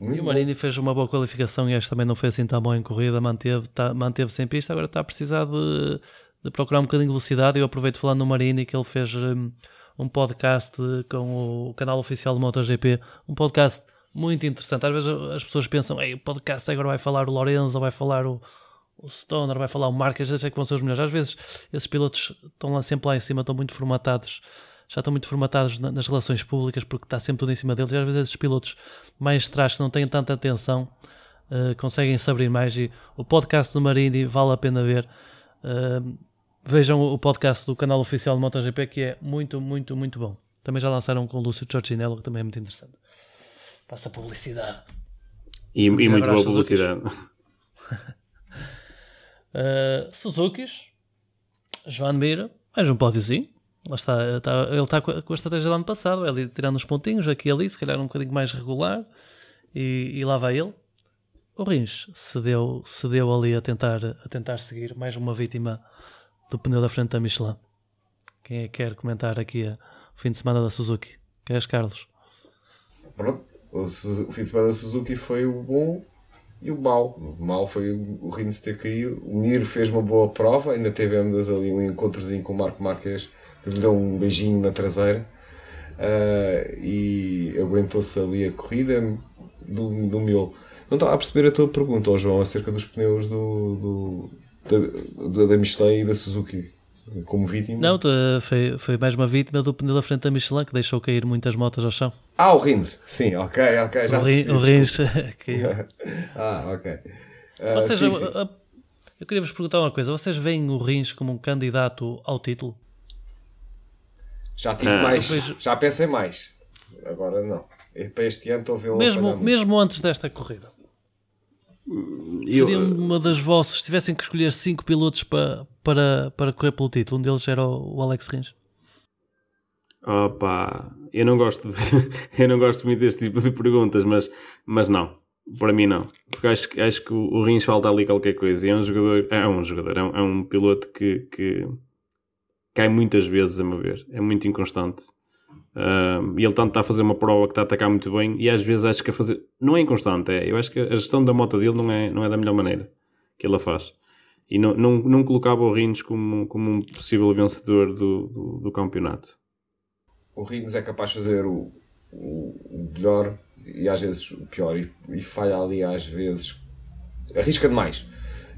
E o Marini fez uma boa qualificação e este também não foi assim tão bom em corrida, manteve, tá, manteve sem pista, agora está a precisar de, de procurar um bocadinho de velocidade. Eu aproveito falando no Marini que ele fez um, um podcast com o canal oficial do MotoGP, um podcast muito interessante. Às vezes as pessoas pensam, Ei, o podcast agora vai falar o Lorenzo, vai falar o, o Stoner, vai falar o Marques, sei que vão ser os melhores. Às vezes esses pilotos estão lá sempre lá em cima, estão muito formatados, já estão muito formatados nas relações públicas porque está sempre tudo em cima deles. E às vezes esses pilotos mais atrás que não têm tanta atenção uh, conseguem se abrir mais. E o podcast do Marini vale a pena ver. Uh, vejam o podcast do canal oficial do MotoGP que é muito, muito, muito bom. Também já lançaram com o Lúcio Giorginello, que também é muito interessante. Passa publicidade. E, e muito boa publicidade. [laughs] Uh, Suzuki's, João Mira, mais um pódiozinho. Lá está, está, ele está com a estratégia do ano passado, ele tirando os pontinhos aqui e ali, se calhar um bocadinho mais regular, e, e lá vai ele. O Rins cedeu, cedeu ali a tentar, a tentar seguir, mais uma vítima do pneu da frente da Michelin. Quem é que quer comentar aqui o fim de semana da Suzuki? Queres, Carlos? Pronto, o, o fim de semana da Suzuki foi o bom e o mal. O mal foi o Rins ter caído. O Mir fez uma boa prova, ainda tivemos ali um encontrozinho com o Marco Marques, que lhe deu um beijinho na traseira uh, e aguentou-se ali a corrida do, do miolo. Não estava a perceber a tua pergunta, oh João, acerca dos pneus do, do da, da Michelin e da Suzuki como vítima? Não, foi, foi mais uma vítima do pneu da frente da Michelin que deixou cair muitas motas ao chão. Ah, o Rins, sim, ok, ok. Já o, Rins, o Rins [laughs] caiu. [laughs] ah, ok. Uh, Vocês, sim, sim. Eu queria vos perguntar uma coisa: vocês veem o Rins como um candidato ao título? Já tive ah, mais, já pensei mais. Agora não. Para este ano estou a ver mesmo, mesmo antes desta corrida. Seria eu, uma das vossas, se tivessem que escolher cinco pilotos para, para, para correr pelo título, um deles era o, o Alex Rins. Opa, eu não gosto de, [laughs] eu não gosto muito deste tipo de perguntas, mas, mas não, para mim não. Porque acho, acho que o, o Rins falta ali qualquer coisa. E é um jogador, é um jogador, é um, é um piloto que, que cai muitas vezes a meu ver, é muito inconstante. Uh, e ele tanto está a fazer uma prova que está a atacar muito bem e às vezes acho que a fazer não é inconstante, é, eu acho que a gestão da moto dele não é, não é da melhor maneira que ele a faz. E não, não, não colocava o Rins como, como um possível vencedor do, do, do campeonato. O Rins é capaz de fazer o, o, melhor e às vezes o pior e, e, falha ali às vezes. Arrisca demais.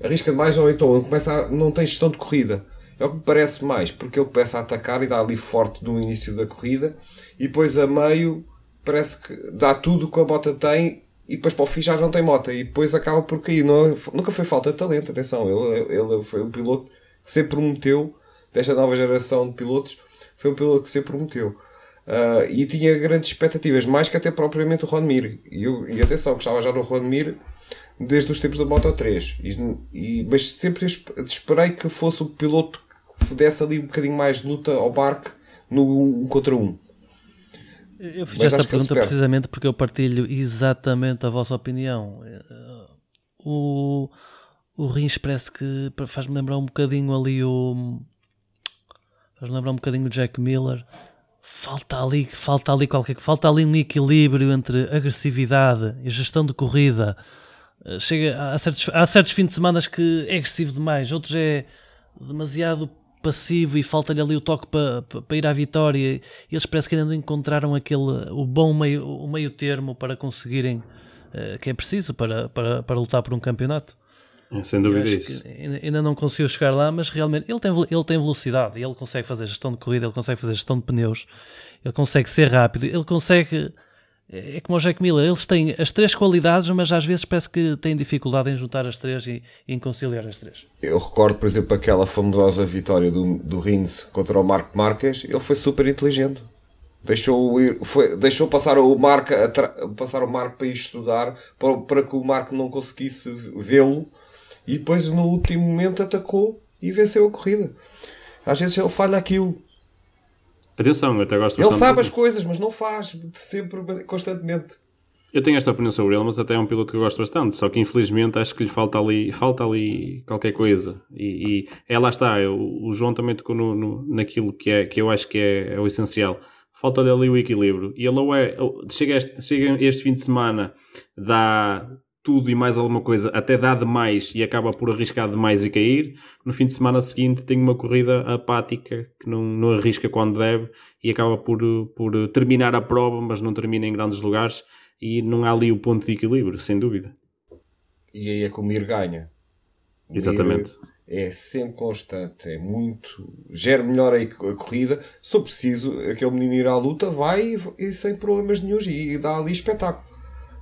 Arrisca demais ou então começa a, não tem gestão de corrida é o que me parece mais, porque ele começa a atacar e dá ali forte no início da corrida e depois a meio parece que dá tudo que a moto tem e depois para o fim já não tem moto e depois acaba por cair. Não, nunca foi falta de talento, atenção, ele, ele foi um piloto que sempre prometeu, desta nova geração de pilotos, foi um piloto que sempre prometeu. Uh, e tinha grandes expectativas, mais que até propriamente o Ron Mir. E, eu, e atenção, gostava já do Ron Mir desde os tempos da Moto 3. E, e, mas sempre esperei que fosse o piloto desse ali um bocadinho mais de luta ao barco no um contra um. Eu fiz Mas esta pergunta precisamente porque eu partilho exatamente a vossa opinião. O, o Rins parece que faz-me lembrar um bocadinho ali o. Faz-me lembrar um bocadinho o Jack Miller. Falta ali, falta ali qualquer falta ali um equilíbrio entre agressividade e gestão de corrida. Chega, há, certos, há certos fins de semana que é agressivo demais, outros é demasiado passivo e falta-lhe ali o toque para, para ir à vitória. Eles parece que ainda não encontraram aquele, o bom meio, o meio termo para conseguirem uh, que é preciso para, para, para lutar por um campeonato. É, sem dúvida isso. Ainda não conseguiu chegar lá, mas realmente ele tem, ele tem velocidade, ele consegue fazer gestão de corrida, ele consegue fazer gestão de pneus, ele consegue ser rápido, ele consegue. É como o Jack Miller, eles têm as três qualidades, mas às vezes parece que têm dificuldade em juntar as três e, em conciliar as três. Eu recordo, por exemplo, aquela famosa vitória do, do Rins contra o Marco Marques, ele foi super inteligente. Deixou, foi, deixou passar o Marco passar o Marco para ir estudar para, para que o Marco não conseguisse vê-lo e depois no último momento atacou e venceu a corrida. Às vezes ele falha aquilo. Atenção, eu até gosto Ele sabe as coisas, mas não faz sempre, constantemente. Eu tenho esta opinião sobre ele, mas até é um piloto que eu gosto bastante. Só que infelizmente acho que lhe falta ali, falta ali qualquer coisa. E, e é lá está. Eu, o João também tocou no, no, naquilo que, é, que eu acho que é, é o essencial. Falta-lhe ali o equilíbrio. E ele ou é. Chega este, chega este fim de semana, dá tudo e mais alguma coisa, até dá demais e acaba por arriscar demais e cair. No fim de semana seguinte tem uma corrida apática que não, não arrisca quando deve e acaba por, por terminar a prova, mas não termina em grandes lugares e não há ali o ponto de equilíbrio, sem dúvida. E aí é que o Mir ganha. O Exatamente. Mir é sempre constante, é muito. gera melhor a corrida. Se for preciso, aquele menino ir à luta, vai e, e sem problemas nenhums e, e dá ali espetáculo.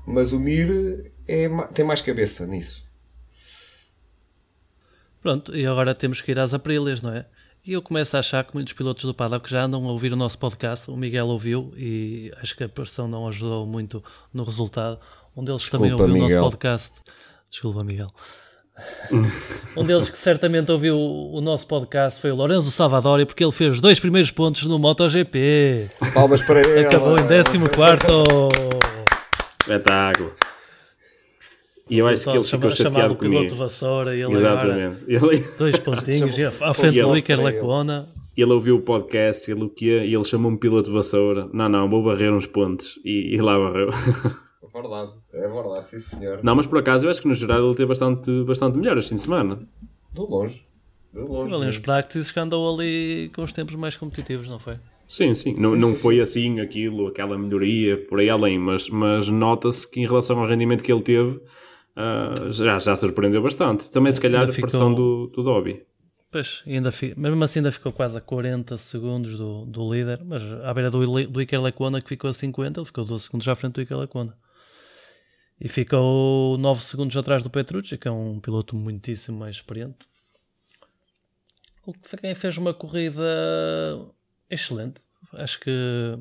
Mas o Mir é, tem mais cabeça nisso. Pronto, e agora temos que ir às aprílias, não é? E eu começo a achar que muitos pilotos do paddock já andam a ouvir o nosso podcast. O Miguel ouviu e acho que a pressão não ajudou muito no resultado. Um deles Desculpa, também ouviu Miguel. o nosso podcast. Desculpa, Miguel. um deles que certamente ouviu o nosso podcast foi o Lorenzo Salvadori, porque ele fez os dois primeiros pontos no MotoGP. Palmas para ele. Acabou em 14. Espetáculo. E eu acho que ele ficou chateado comigo. piloto vassoura e ele Exatamente. Ele... [laughs] Dois pontinhos à frente do Iker Lecuona. Ele ouviu o podcast, ele o e ele chamou-me piloto vassoura. Não, não, vou barrer uns pontos. E, e lá barreu. [laughs] É verdade, é verdade, sim senhor. Não, mas por acaso eu acho que no geral ele teve bastante, bastante melhor este fim de semana. De longe. De longe. Ali uns practices que andou ali com os tempos mais competitivos, não foi? Sim, sim. Não, não foi assim aquilo, aquela melhoria por aí além, mas, mas nota-se que em relação ao rendimento que ele teve, uh, já, já surpreendeu bastante. Também, se calhar, a pressão do, do Dobby. Pois, ainda mesmo assim ainda ficou quase a 40 segundos do, do líder, mas à beira do, do Iker Lecuona que ficou a 50, ele ficou 12 segundos à frente do Iker Lecuona. E ficou 9 segundos atrás do Petrucci, que é um piloto muitíssimo mais experiente. O que quem fez uma corrida excelente. Acho que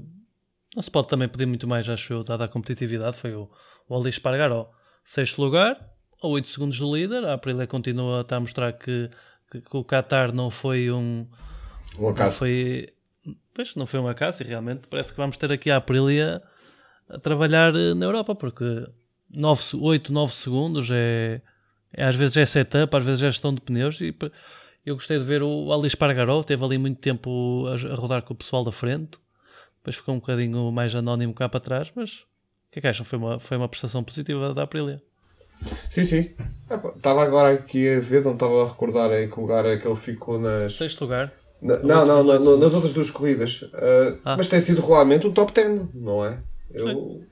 não se pode também pedir muito mais, acho eu, dada a competitividade. Foi o, o Ali Espargaró, sexto lugar, a 8 segundos do líder. A Aprilia continua a estar a mostrar que, que, que o Qatar não foi um. Um acaso. Não foi, pois, não foi um acaso e realmente parece que vamos ter aqui a Aprilia a trabalhar eh, na Europa, porque 9, 8, 9 segundos é, é às vezes é setup, às vezes é gestão de pneus e eu gostei de ver o Ali Espargaró, teve ali muito tempo a, a, rodar com o pessoal da frente, depois ficou um bocadinho mais anónimo cá para trás, mas que é que acham? Foi uma, foi uma prestação positiva da Aprilia. Sim, sim. Estava agora aqui a ver, não estava a recordar em que lugar é que ele ficou nas. Sexto lugar. Na, não, não, não, nas outras duas corridas. Uh, ah. Mas tem sido regularmente um top 10, não é? Eu,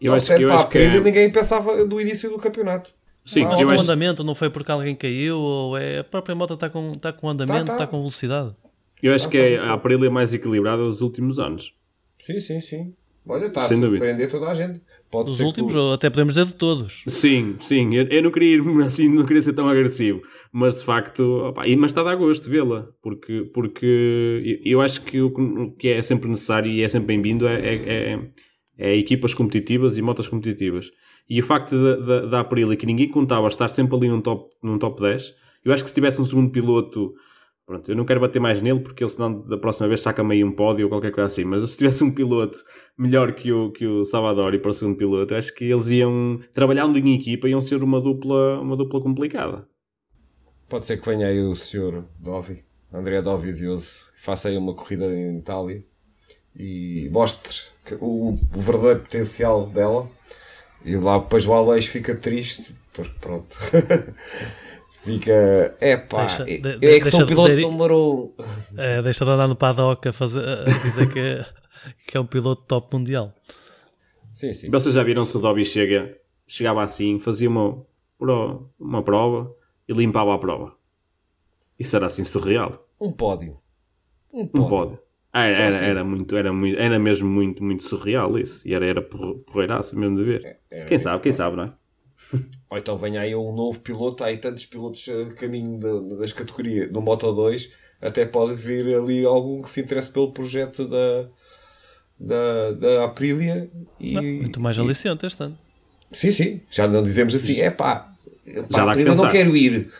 eu acho que, eu acho que é... ninguém pensava do início do campeonato. Sim, ah, eu acho... andamento não foi porque alguém caiu ou é a própria moto está com, está com andamento, está tá. tá com velocidade. Eu acho tá, que é a Aprilia mais equilibrada dos últimos anos. Sim, sim, sim. Olha, está Sem a surpreender toda a gente. Pode dos últimos, que... ou até podemos dizer de todos. Sim, sim. Eu, eu, não queria ir [laughs] assim, não queria ser tão agressivo. Mas de facto, opa, mas está a dar gosto vê-la. Porque, porque eu acho que o que é sempre necessário e é sempre bem-vindo é, é, é, é equipas competitivas e motas competitivas. E o facto da Aprilia, que ninguém contava estar sempre ali num top, num top 10, eu acho que se tivesse um segundo piloto, pronto, eu não quero bater mais nele porque ele senão da próxima vez saca meio um pódio ou qualquer coisa assim, mas se tivesse um piloto melhor que o, que o Salvador e para o segundo piloto, acho que eles iam, trabalhando em equipa, iam ser uma dupla, uma dupla complicada. Pode ser que venha aí o senhor Dovi, André Dovizioso, faça aí uma corrida em Itália e mostre o, o verdadeiro potencial dela e lá depois o Aleix fica triste, porque pronto. [laughs] Fica, é pá, Deixa- é, de- é que deixa sou o de piloto dizer- número um. É, deixa de andar no paddock a, fazer, a dizer que, [laughs] que é um piloto top mundial. Sim, sim. Vocês já viram se o Dobby chega, chegava assim, fazia uma, uma prova e limpava a prova. Isso era assim surreal. Um pódio. Um Um pódio. pódio. Ah, era, assim. era, muito, era, muito, era mesmo muito, muito surreal isso. E era, era por- porreiraço mesmo de ver. Era Quem sabe, quem sabe, não é? Ou então venha aí um novo piloto, há aí tantos pilotos a caminho da- das categorias do Moto 2, até pode vir ali algum que se interesse pelo projeto da, da, da Aprilia e, Não, muito mais aliciante este ano. Sim, sim, já não dizemos assim, é pá, Já para dá a que Aprilia não quero ir.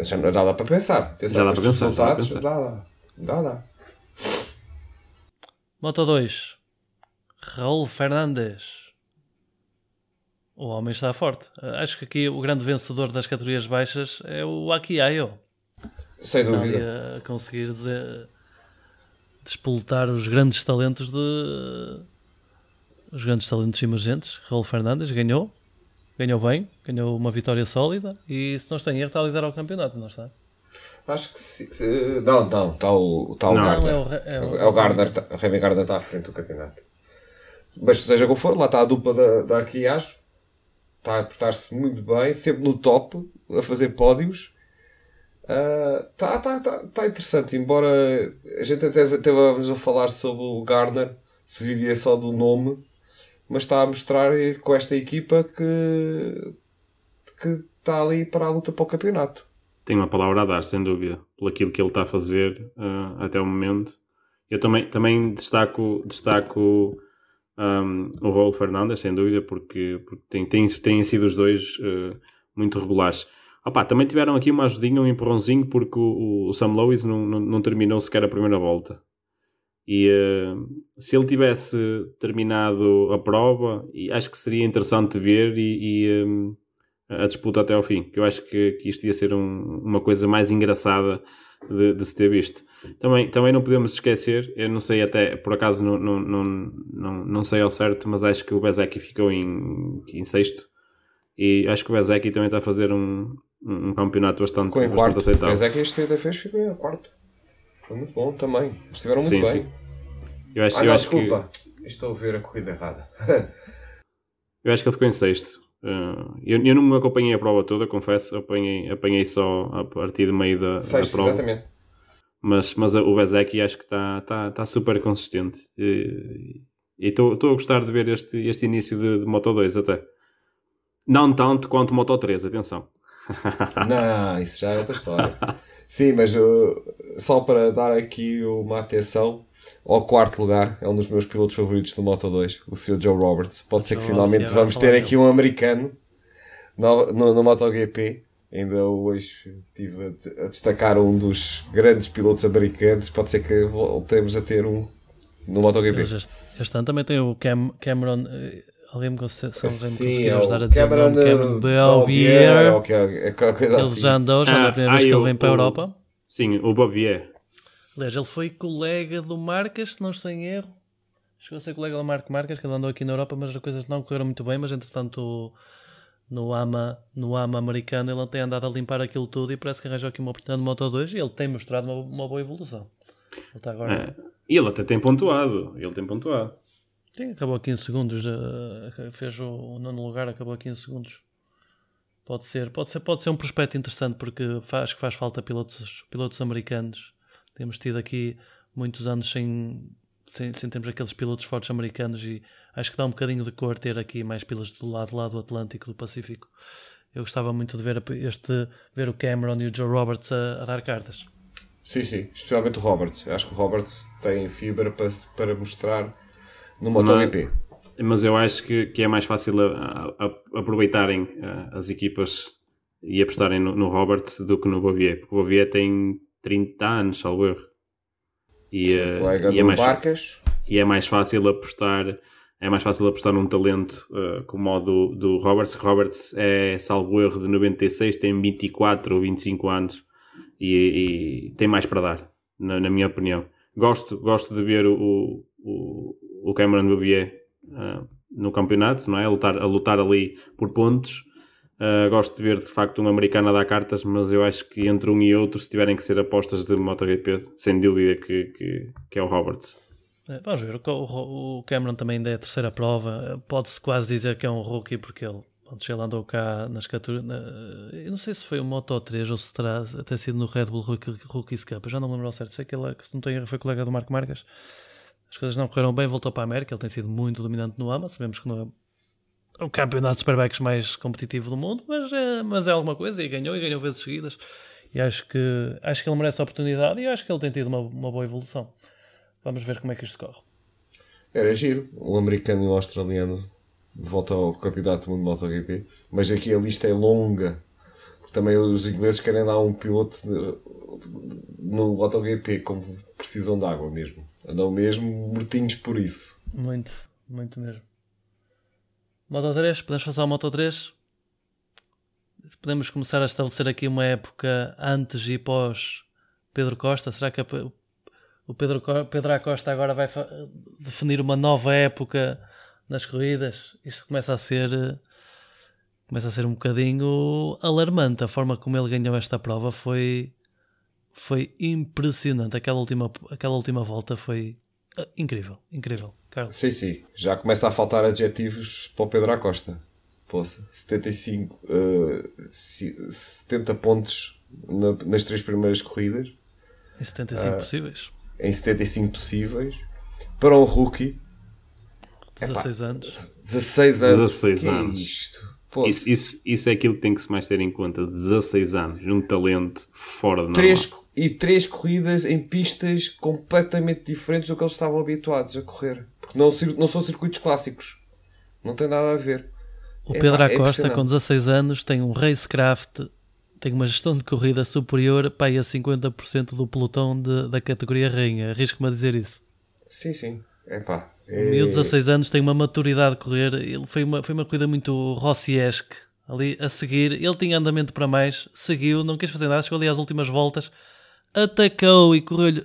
Já dá para pensar. Atenção, Já dá para pensar, já dá pensar. Dá, dá, dá, dá. Moto 2. Raul Fernandes. O homem está forte. Acho que aqui o grande vencedor das categorias baixas é o Akiayo. Sem Está dúvida. a conseguir dizer, despoltar os grandes talentos de. Os grandes talentos emergentes. Raul Fernandes ganhou. Ganhou bem. Ganhou uma vitória sólida. E se não estou em erro, está a liderar o campeonato, não está? Acho que se, se- não, não, está o, está o Não. Gardner. Não, é o é o- É o Gardner, tá- o Remy Gardner está à frente do campeonato. Mas seja como for, lá está a dupla da, da aqui, acho. Está a portar-se muito bem, sempre no top, a fazer pódios. Está tá, tá, tá interessante, embora a gente até estávamos a falar sobre o Gardner, se vivia só do nome, mas está a mostrar com esta equipa que, que está ali para a luta para o campeonato. Tem uma palavra a dar, sem dúvida, por aquilo que ele está a fazer ah, até o momento. Eu também, também destaco, destaco ahm, o Raul Fernandes, sem dúvida, porque, porque têm sido os dois ah, muito regulares. Opá, também tiveram aqui uma ajudinha, um empurrãozinho, porque o, o Sam Lois não, não, não terminou sequer a primeira volta. E ah, se ele tivesse terminado a prova, acho que seria interessante ver e, e, ahm, a disputa até ao fim. que Eu acho que, que isto ia ser um- uma coisa mais engraçada de, de se ter visto. Também, também não podemos esquecer, eu não sei até, por acaso não, não, não, não, não sei ao certo, mas acho que o Bezeki ficou em, em sexto. E acho que o Bezeki também está a fazer um, um, campeonato bastante, Ficou em bastante quarto. aceitável. Que este CT fez ficou em quarto. Foi muito bom também. Estiveram muito Sim, bem. sim. Eu acho, Ah, eu não, acho que, desculpa. Estou a ver a corrida errada. [laughs] eu acho que ele ficou em sexto. Uh, eu, eu não acompanhei a prova toda, confesso. Apanhei, apanhei só a partir do meio da, da Sexto, prova. exatamente. Mas, mas o Bezeki acho que está tá, tá super consistente e estou a gostar de ver este, este início de, de Moto 2 até não tanto quanto Moto 3, atenção [laughs] Não, isso já é outra história. Sim, mas uh, só para dar aqui uma atenção ao quarto lugar, é um dos meus pilotos favoritos do Moto 2, o Sr. Joe Roberts. Pode ser que Oh, finalmente sim, vamos ter aqui um americano no, no, no MotoGP. Ainda hoje estive a, a destacar um dos grandes pilotos americanos. Pode ser que voltemos a ter um no MotoGP. Este, este ano também tem o Cam, Cameron. eh, Alguém me consegue, Sim, é ajudar o a dizer Cameron, o nome, Cameron Belbier. É- é qualquer coisa Ele assim. já andou, já é Ah, a primeira ah, vez que ele o- vem para a o- Europa. sim, o Bavier Aliás, ele foi colega do Marcas, se não estou em erro. Chegou a ser colega do Marco Marcas, que ele andou aqui na Europa, mas as coisas não correram muito bem. Mas entretanto, no AMA, no AMA americano, ele tem andado a limpar aquilo tudo e parece que arranjou aqui uma oportunidade de Moto 2 e ele tem mostrado uma, uma boa evolução. Ele está agora. É. e ele até tem pontuado ele tem pontuado Sim, acabou a 15 segundos. eh, fez o, o nono lugar, acabou a 15 segundos. Pode ser, pode ser, pode ser um prospecto interessante porque faz, acho que faz falta pilotos, pilotos americanos. Temos tido aqui muitos anos sem, sem, sem termos aqueles pilotos fortes americanos e acho que dá um bocadinho de cor ter aqui mais pilotos do lado, lá do Atlântico, do Pacífico. Eu gostava muito de ver este, ver o Cameron e o Joe Roberts a, a dar cartas. Sim, sim, especialmente o Roberts. Acho que o Roberts tem fibra para, para mostrar no MotoGP. mas eu acho que, que é mais fácil a- a- a- aproveitarem ah, as equipas e apostarem no, no Roberts do que no Bavier porque o Bavier tem 30 anos, salvo erro e, ah, Colega e é do mais, Barcas. e é mais fácil apostar é mais fácil apostar num talento uh, como o do, do Roberts. Roberts é, salvo erro, de 96, tem 24 ou 25 anos e, e tem mais para dar, na, na minha opinião. Gosto, gosto de ver o, o, o Cameron Bavier uh, no campeonato, não é? A lutar, a lutar ali por pontos. Uh, gosto de ver de facto um americano a dar cartas, mas eu acho que entre um e outro, se tiverem que ser apostas de MotoGP, sem dúvida que, que, que é o Roberts. É, vamos ver, o, Cameron também ainda é a terceira prova, pode-se quase dizer que é um rookie porque ele, ele andou cá nas categorias, eu não sei se foi o Moto 3 ou se terá até sido no Red Bull Rookie, Rookies Cup, eu já não me lembro ao certo, sei que ele, se não tenho foi colega do Marco Marques, as coisas não correram bem, voltou para a América, ele tem sido muito dominante no AMA, sabemos que não é o campeonato de Superbikes mais competitivo do mundo, mas é, mas é alguma coisa e ganhou e ganhou vezes seguidas. E acho que, acho que ele merece a oportunidade e acho que ele tem tido uma, uma boa evolução. Vamos ver como é que isto corre. Era giro, o americano e o australiano volta ao campeonato do mundo de MotoGP, mas aqui a lista é longa. Porque também os ingleses querem dar um piloto no MotoGP, como precisam de água mesmo. Andam mesmo mortinhos por isso. Muito, muito mesmo. Moto 3, podemos passar ao Moto 3? Podemos começar a estabelecer aqui uma época antes e pós Pedro Costa? Será que o Pedro, Pedro Acosta agora vai definir uma nova época nas corridas? Isto começa a ser começa a ser um bocadinho alarmante. A forma como ele ganhou esta prova foi foi impressionante. Aquela última, aquela última volta foi ah, incrível, incrível. Carlos. Sim, sim. Já começa a faltar adjetivos para o Pedro Acosta. Poça, 75, uh, 70 pontos na, nas três primeiras corridas. Em 75 uh, possíveis. Em 75 possíveis. Para um rookie. 16 Epá, anos. 16 anos. 16 que é anos. É isto? Isso, isso, isso é aquilo que tem que se mais ter em conta. 16 anos, um talento fora de normal. Três, e três corridas em pistas completamente diferentes do que eles estavam habituados a correr. Porque não, não são circuitos clássicos. Não tem nada a ver. O Pedro é, Acosta, é com 16 anos, tem um racecraft, tem uma gestão de corrida superior para a 50% do pelotão de, da categoria rainha. Arrisco-me a dizer isso. Sim, sim. Epá, é... O 16 anos tem uma maturidade de correr. Ele foi uma, foi uma corrida muito rossiesque ali a seguir. Ele tinha andamento para mais, seguiu, não quis fazer nada, chegou ali às últimas voltas atacou e correu-lhe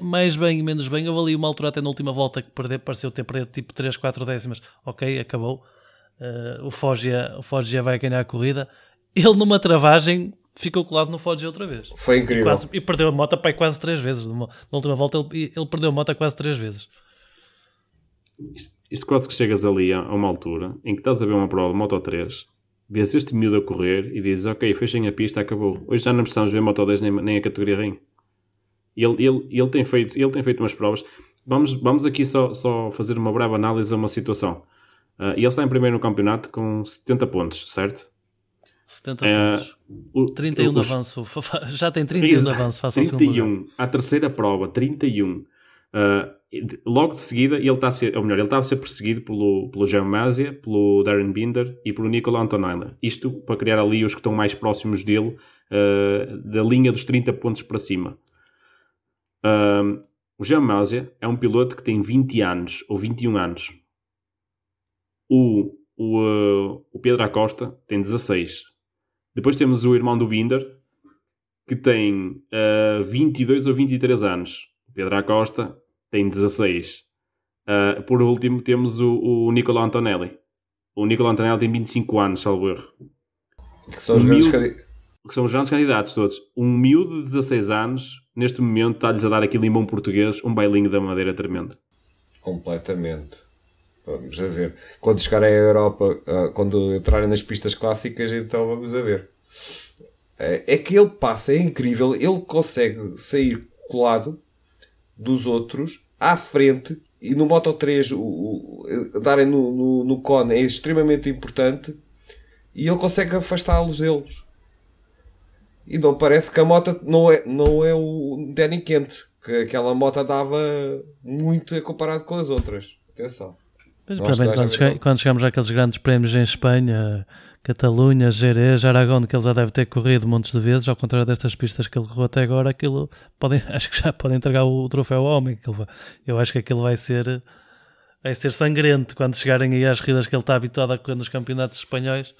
mais bem e menos bem. Houve ali uma altura até na última volta que perdeu, pareceu ter perdido tipo 3, 4 décimas. Ok, acabou. Uh, o, Foggia, o Foggia vai ganhar a corrida. Ele numa travagem ficou colado no Foggia outra vez. Foi incrível. E, quase, e perdeu a moto para quase 3 vezes. Na última volta ele, ele perdeu a moto quase 3 vezes. Isto, isto, quase que chegas ali a, a uma altura em que estás a ver uma prova de Moto 3 vês este miúdo a correr e dizes, ok, fechem a pista, acabou. Hoje já não precisamos ver Moto 10 nem, nem a categoria Ring. Ele, ele, ele, tem feito, ele tem feito umas provas. Vamos, vamos aqui só, só fazer uma breve análise a uma situação. Uh, e ele está em primeiro no campeonato com 70 pontos, certo? 70 uh, pontos. O, 31 de avanço. [laughs] Já tem 31 de avanço. Faça 31. A terceira prova, 31. Uh, logo de seguida, ele está a ser, ou melhor, ele estava a ser perseguido pelo, pelo Jean Mazia, pelo Darren Binder e pelo Nicola Antonella. Isto para criar ali os que estão mais próximos dele, uh, da linha dos 30 pontos para cima. Uh, o Jean Mazia é um piloto que tem 20 anos, ou 21 anos. O, o, uh, o Pedro Acosta tem 16. Depois temos o irmão do Binder, que tem 22 ou 23 anos. Pedro Acosta tem 16. Uh, por último, temos o, o Nicolau Antonelli. O Nicolau Antonelli tem 25 anos, salvo erro. Que são os, um grandes, miúdo, que são os grandes candidatos todos. Um miúdo de 16 anos, neste momento, está-lhes a dar aquilo em bom português, um bailinho da madeira tremendo. Completamente. Vamos a ver. Quando chegarem à Europa, ah, quando entrarem nas pistas clássicas, então vamos a ver. É, é que ele passa, é incrível. Ele consegue sair colado dos outros à frente e no Moto 3 o, o darem no, no, no cone é extremamente importante e ele consegue afastá-los deles. E não parece que a moto não é, não é o Danny Kent, que aquela moto dava muito comparado com as outras. Atenção. Mas, quando, chega, quando chegamos àqueles grandes prémios em Espanha, Catalunha, Jerez, Aragão, que ele já deve ter corrido montes de vezes, ao contrário destas pistas que ele correu até agora, aquilo podem, [laughs] acho que já podem entregar o troféu ao homem. Eu acho que aquilo vai ser vai ser sangrento quando chegarem aí às corridas que ele está habituado a correr nos campeonatos espanhóis.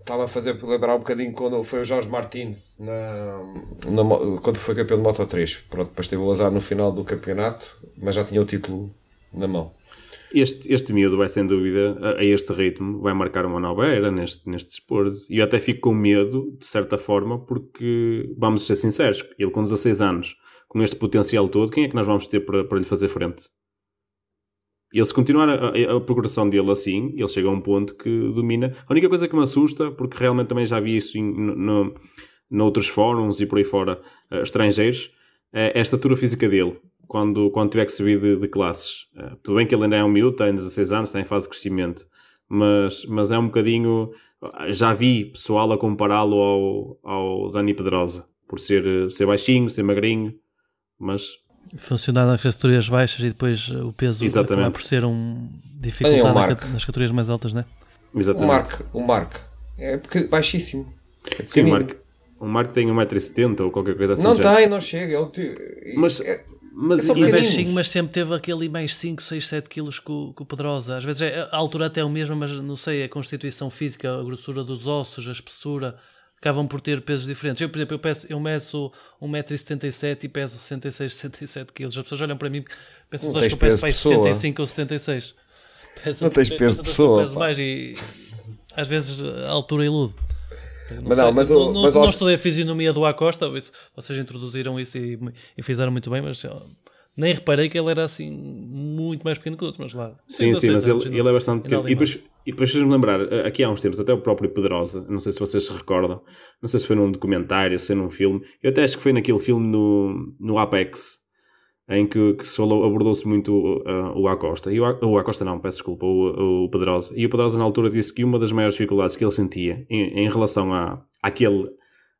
Estava a fazer lembrar um bocadinho quando foi o Jorge Martin na, na, quando foi campeão de Moto 3. Pronto, depois teve o azar no final do campeonato, mas já tinha o título na mão. Este, este miúdo vai, sem dúvida, a, a, este ritmo, vai marcar uma nova era neste, neste desporto. E eu até fico com medo, de certa forma, porque, vamos ser sinceros, ele com 16 anos, com este potencial todo, quem é que nós vamos ter para, para lhe fazer frente? Ele, se continuar a, a, progressão dele assim, ele chega a um ponto que domina. A única coisa que me assusta, porque realmente também já vi isso em, no, noutros fóruns e por aí fora uh, estrangeiros, é a estatura física dele quando, quando tiver que subir de, de classes. Uh, tudo bem que ele ainda é um miúdo, tem 16 anos, está em fase de crescimento, mas, mas é um bocadinho. Já vi pessoal a compará-lo ao, ao Dani Pedrosa, por ser, ser baixinho, ser magrinho, mas. Funcionar nas categorias baixas e depois o peso Exatamente. por ser um dificuldade é nas categorias mais altas, não é? Exatamente. O Mark, o Mark é baixíssimo. É Sim, o Mark, o Mark tem 1,70m ou qualquer coisa assim. Não tem, não chega. Ele, mas, é, mas, é baixinho, mas sempre teve aquele mais 5, 6, 7 quilos que o, que o Pedrosa. Às vezes é, a altura até é o mesmo, mas não sei, a constituição física, a grossura dos ossos, a espessura, acabam por ter pesos diferentes. Eu, por exemplo, eu, peço, eu meço 1,77m e peso 66, 67 quilos. As pessoas olham para mim e pensam que eu peso 75 ou 76. Peso, não tens peso de pessoa. Peso mais e às vezes a altura ilude. Não mas não, mas, não, mas não, estudei a fisionomia do Acosta, vocês introduziram isso e, e fizeram muito bem, mas nem reparei que ele era assim muito mais pequeno que outros, mas lá. Sim, sim, mas ele, ele é bastante pequeno. E depois, e depois fez-me lembrar, aqui há uns tempos, até o próprio Pedrosa, não sei se vocês se recordam, não sei se foi num documentário, se foi num filme, eu até acho que foi naquele filme no, no Apex, em que, que se falou, abordou-se muito uh, o Acosta. E o, o Acosta não, peço desculpa, o, o Pedrosa. E o Pedrosa na altura disse que uma das maiores dificuldades que ele sentia em, em relação a, àquele,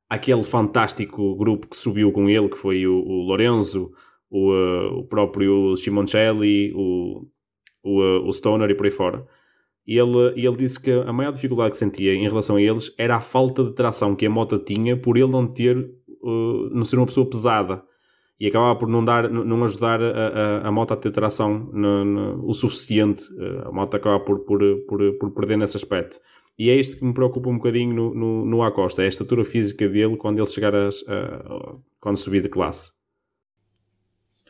àquele fantástico grupo que subiu com ele, que foi o, o Lorenzo, o, uh, o próprio Simoncelli, o, o, uh, o Stoner e por aí fora. E ele, ele disse que a maior dificuldade que sentia em relação a eles era a falta de tração que a moto tinha por ele não ter, uh, não ser uma pessoa pesada e acabava por não, dar, não ajudar a, a, a moto a ter tração no, no, o suficiente. A moto acabava por, por, por, por, perder nesse aspecto. E é isto que me preocupa um bocadinho no, no, no Acosta, é a estatura física dele quando ele chegar a, a quando subir de classe.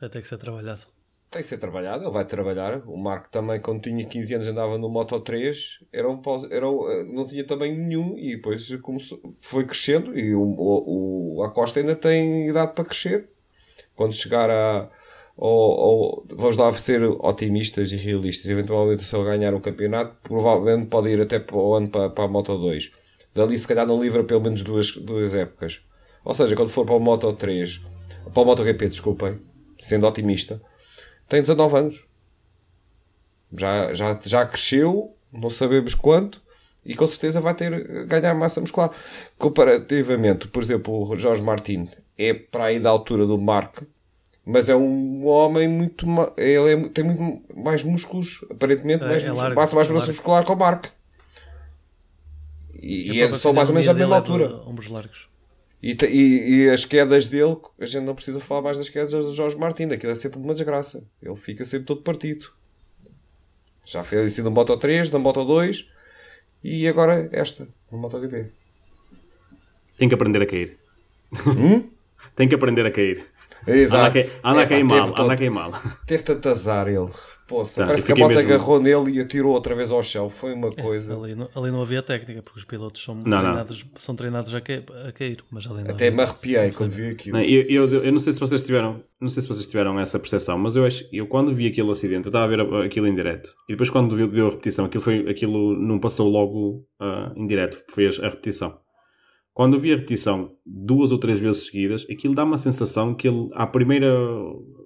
Vai ter que ser trabalhado. Tem que ser trabalhado, ele vai trabalhar. O Marco também, quando tinha 15 anos, andava no Moto 3, era um, era um, não tinha também nenhum, e depois começou, foi crescendo. E o, o, o Acosta ainda tem idade para crescer quando chegar a. Ou, ou, vamos lá ser otimistas e realistas. Eventualmente, se ele ganhar o campeonato, provavelmente pode ir até para o ano para, para a Moto 2. Dali, se calhar, não livra pelo menos duas, duas épocas. Ou seja, quando for para o Moto 3, para o MotoGP, desculpem, sendo otimista, tem 19 anos. Já, já, já cresceu, não sabemos quanto, e com certeza vai ter ganhar massa muscular. Comparativamente, por exemplo, o Jorge Martin é para aí da altura do Mark, mas é um homem muito. Ele é, tem muito mais músculos, aparentemente, é, mais é músculos, massa mais massa muscular que o Mark. E, e é só mais ou menos a mesma altura. Ombros largos. E, e, e, as quedas dele, a gente não precisa falar mais das quedas do Jorge Martin, aquilo é sempre uma desgraça. Ele fica sempre todo partido. Já fez isso no Moto 3, na Moto 2 e agora esta, no MotoGP. Tem que aprender a cair. Hum? [laughs] Tem que aprender a cair. Exato. Anda a cair mal, anda a cair mal. Teve tanto azar ele. Poxa, tá, parece que a moto mesmo... agarrou nele e atirou outra vez ao chão. Foi uma é, coisa. Ali não, ali não havia técnica, porque os pilotos são, não, treinados, não. são treinados a, cair, a cair mas ali não Até me arrepiei quando vi aquilo. Não, eu, eu, eu, não sei se vocês tiveram, não sei se vocês tiveram essa percepção, mas eu acho, eu quando vi aquele acidente, eu estava a ver aquilo em direto. E depois quando deu a repetição, aquilo, foi, aquilo não passou logo uh, em direto, foi a repetição quando eu vi a repetição duas ou três vezes seguidas, aquilo dá uma sensação que ele, à primeira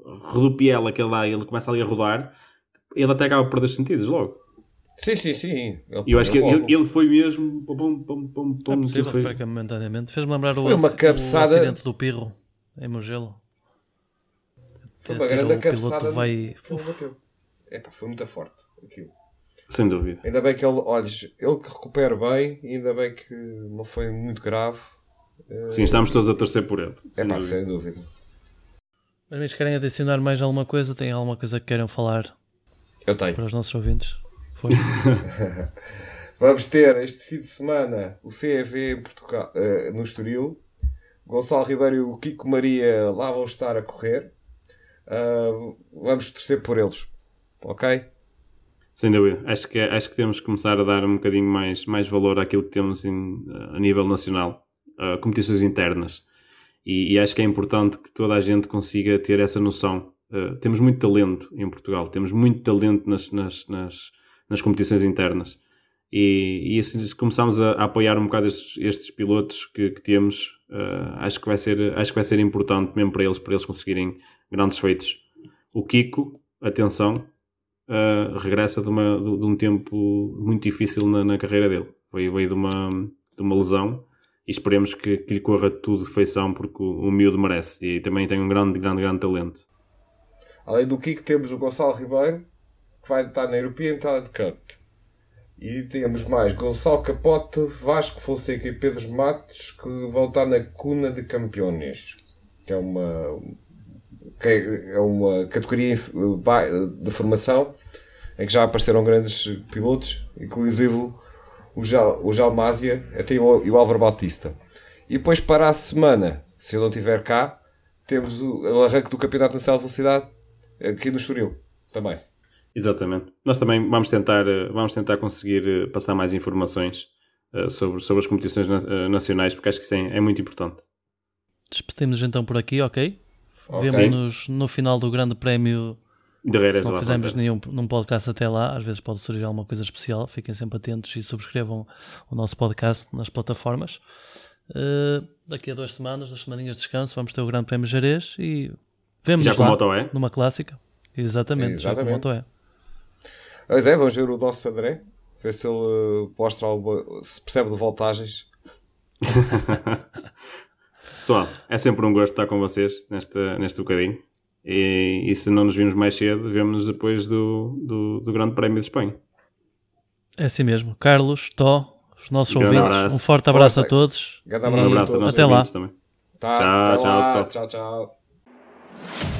rodopiela que ele dá, ele começa ali a rodar, ele até acaba por perder sentidos logo. Sim, sim, sim. eu acho que ele, ele, foi mesmo. Pum, pum, pum, pum, é possível, foi... momentaneamente. Fez-me lembrar foi o, uma cabeçada... o acidente do Pirro em Mugello. Foi uma grande cabeçada. Vai... Epá, foi muito forte aquilo. Sem dúvida. Ainda bem que ele, olha, ele que recupera bem, ainda bem que não foi muito grave. Sim, estamos todos a torcer por ele. Sem, é pá, dúvida. sem dúvida. Mas querem adicionar mais alguma coisa? Tem alguma coisa que queiram falar? Eu tenho. Para os nossos ouvintes. Foi. [laughs] Vamos ter este fim de semana o CEV em Portugal, uh, no Estoril. Gonçalo Ribeiro e o Kiko Maria lá vão estar a correr. Uh, vamos torcer por eles. Ok? Sem dúvida. Acho que, acho que temos que começar a dar um bocadinho mais, mais valor àquilo que temos em, a nível nacional, uh, competições internas. E, e, acho que é importante que toda a gente consiga ter essa noção. Uh, temos muito talento em Portugal, temos muito talento nas, nas, nas, nas competições internas. E, e se começarmos a, a, apoiar um bocado estes, estes pilotos que, que temos, uh, acho, que vai ser, acho que vai ser importante mesmo para eles, para eles conseguirem grandes feitos. O Kiko, atenção, uh, regressa de, uma, de, de, um tempo muito difícil na, na carreira dele. Veio, veio de, uma, de uma lesão e esperemos que, que lhe corra tudo de feição porque o, o miúdo merece e também tem um grande, grande, grande talento. Além do Kiko temos o Gonçalo Ribeiro que vai estar na European Talent Cup e temos mais Gonçalo Capote, Vasco Fonseca e Pedro Matos que vão estar na Cuna de Campeões, que é uma, que é uma categoria de formação em que já apareceram grandes pilotos, inclusive o, Jal, o Jalmásia até o, e o Álvaro Bautista. E depois para a semana, se eu não estiver cá, temos o, o arranque do Campeonato Nacional de Velocidade aqui no Estoril também. Exatamente. Nós também vamos tentar, eh, vamos tentar conseguir eh, passar mais informações sobre, sobre as competições na, nacionais, porque acho que isso é, é muito importante. Despedimos então por aqui, ok? Okay. Vemo-nos no final do Grande Prémio. De Reiras Se não fizemos nenhum num podcast até lá, às vezes pode surgir alguma coisa especial. Fiquem sempre atentos e subscrevam o nosso podcast nas plataformas. Uh, daqui a duas semanas, duas semaninhas de descanso, vamos ter o Grande Prémio Jerez e vemos já com moto é? numa clássica. Exatamente, Exatamente. já com moto é. Pois é, vamos ver o nosso André, ver se ele uh, mostra alguma, se percebe de voltagens. [laughs] Pessoal, é sempre um gosto estar com vocês nesta, neste bocadinho. E, e se não nos vimos mais cedo, vemos-nos depois do, do, do, Grande Prémio de Espanha. É assim mesmo. Carlos, Tó, os nossos um ouvintes, abraço. um forte abraço Força. a todos. Um abraço, um abraço a todos. Até lá. Também. Tá, tchau, tchau, pessoal. Tchau, tchau.